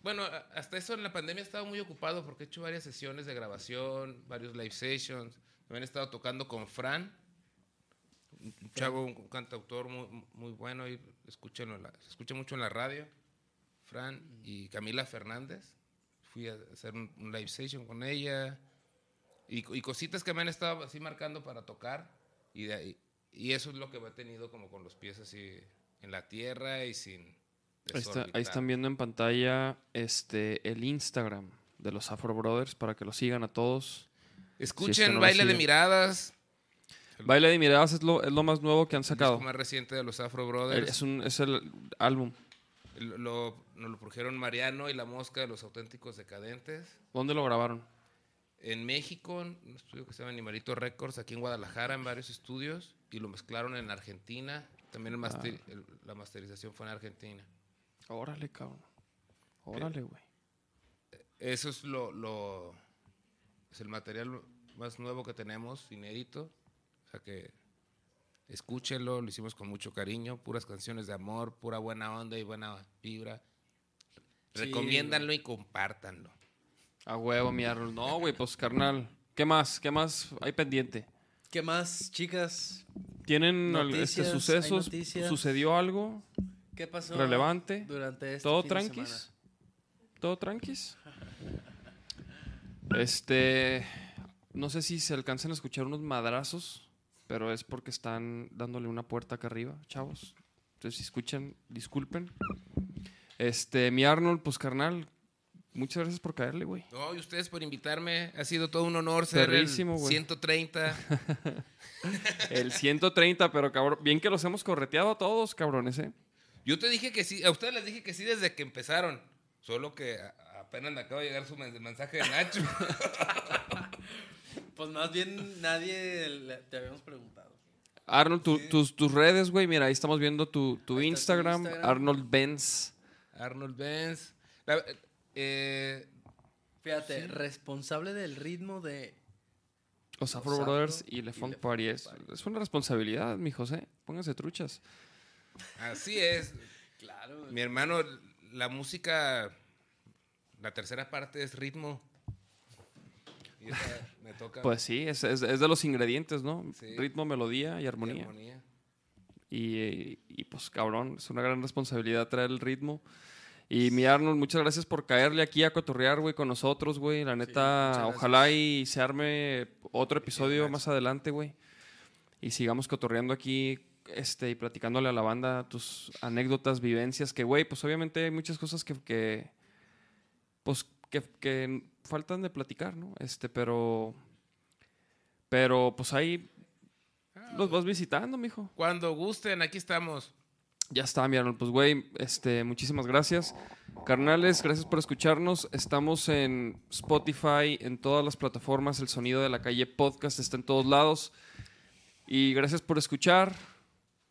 bueno, hasta eso en la pandemia he estado muy ocupado porque he hecho varias sesiones de grabación, varios live sessions. También he estado tocando con Fran. un chavo, un cantautor muy, muy bueno, y escúchenlo, se escucha mucho en la radio, Fran y Camila Fernández. Fui a hacer un, un live session con ella y, y cositas que me han estado así marcando para tocar y, de ahí- y eso es lo que me ha tenido como con los pies así en la tierra y sin... Ahí, está- ahí están viendo en pantalla este, el Instagram de los Afro Brothers para que lo sigan a todos. Escuchen no lo Baile de. Miradas, Baile de Miradas es lo, es lo más nuevo que han sacado. disco más reciente de los Afro El- Brothers. Es, un, es el álbum. Lo, lo- nos lo produjeron Mariano y La Mosca de los Auténticos Decadentes. ¿Dónde lo grabaron? En México, en un estudio que se llama Animalito Records, aquí en Guadalajara, en varios estudios. Y lo mezclaron en Argentina. También el master- el- la masterización fue en Argentina. Órale, cabrón. Órale, güey. Eso es lo, lo- es el material más nuevo que tenemos, inédito. O sea que escúchenlo, lo hicimos con mucho cariño, puras canciones de amor, pura buena onda y buena vibra. Sí, Recomiéndanlo y compártanlo. A huevo, mi. No, güey, pues carnal. ¿Qué más? ¿Qué más hay pendiente? ¿Qué más, chicas? ¿Tienen al- Noticias, este, sucesos? ¿Sucedió algo? ¿Qué pasó? Relevante. Durante este ¿Todo fin de tranquis? semana? ¿Todo tranquis? [laughs] Este. No sé si se alcanzan a escuchar unos madrazos, pero es porque están dándole una puerta acá arriba, chavos. Entonces, si escuchan, disculpen. Este, mi Arnold, pues carnal, muchas gracias por caerle, güey. No, y ustedes por invitarme. Ha sido todo un honor ser Perrísimo, [laughs] el güey. 130. El 130, pero cabrón, bien que los hemos correteado a todos, cabrones, ¿eh? Yo te dije que sí, a ustedes les dije que sí desde que empezaron. Solo que apenas me acaba de llegar su men- mensaje de Nacho. [laughs] Pues más bien nadie te habíamos preguntado. Arnold, tu- tus, tus redes, güey, mira, ahí estamos viendo tu, tu Instagram. Arnold Benz. Arnold Benz. La- eh, Fíjate, responsable del ritmo de... Los Afro Brothers y y Le Funk Party. Es, es una responsabilidad, mi José. Pónganse truchas. así es. Claro. Mi hermano, la música, la tercera parte es ritmo. Y esa me toca. Pues sí, es, es- es de los ingredientes, ¿no? Sí. Ritmo, melodía y y armonía. armonía. Y, y, pues cabrón, es una gran responsabilidad traer el ritmo. Y mi Arnold, muchas gracias por caerle aquí a cotorrear, güey, con nosotros, güey. La neta, ojalá y se arme otro episodio más adelante, güey. Y sigamos cotorreando aquí este, y platicándole a la banda tus anécdotas, vivencias, que, güey, pues obviamente hay muchas cosas que, que pues, que, que faltan de platicar, ¿no? Este, pero, pero, pues ahí los vas visitando, mijo. Cuando gusten, aquí estamos. Ya está, mi Arnold. Pues, güey, este, muchísimas gracias. Carnales, gracias por escucharnos. Estamos en Spotify, en todas las plataformas. El sonido de la calle podcast está en todos lados. Y gracias por escuchar.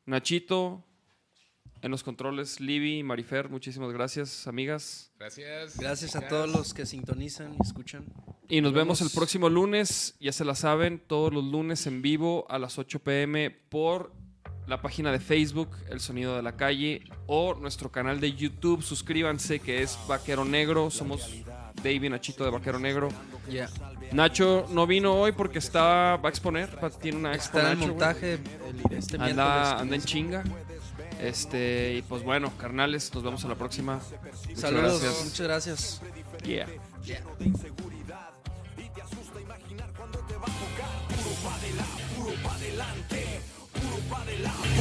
Nachito, en los controles, Libby y Marifer, muchísimas gracias, amigas. Gracias. Gracias a todos los que sintonizan y escuchan. Y nos vemos el próximo lunes, ya se la saben, todos los lunes en vivo a las 8 pm por la página de Facebook, El Sonido de la Calle, o nuestro canal de YouTube. Suscríbanse, que es Vaquero Negro. Somos David Nachito de Vaquero Negro. Nacho no vino hoy porque está, va a exponer, va- tiene una expo. Está en montaje el, este Anda, en chinga. Este, y pues bueno, carnales, nos vemos a la próxima. Muchas Saludos, gracias. muchas gracias. Yeah.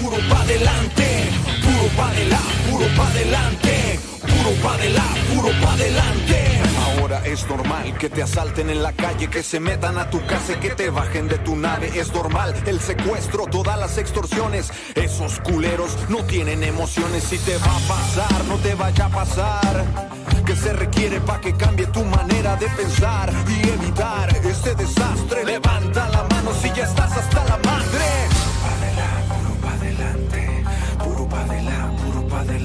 Puro pa' adelante, puro pa' adelante, puro pa' adelante, puro pa' adelante, puro pa' adelante. Ahora es normal que te asalten en la calle, que se metan a tu casa y que te bajen de tu nave. Es normal el secuestro, todas las extorsiones. Esos culeros no tienen emociones. Si te va a pasar, no te vaya a pasar. Que se requiere para que cambie tu manera de pensar y evitar este desastre. Levanta la mano si ya estás hasta la madre.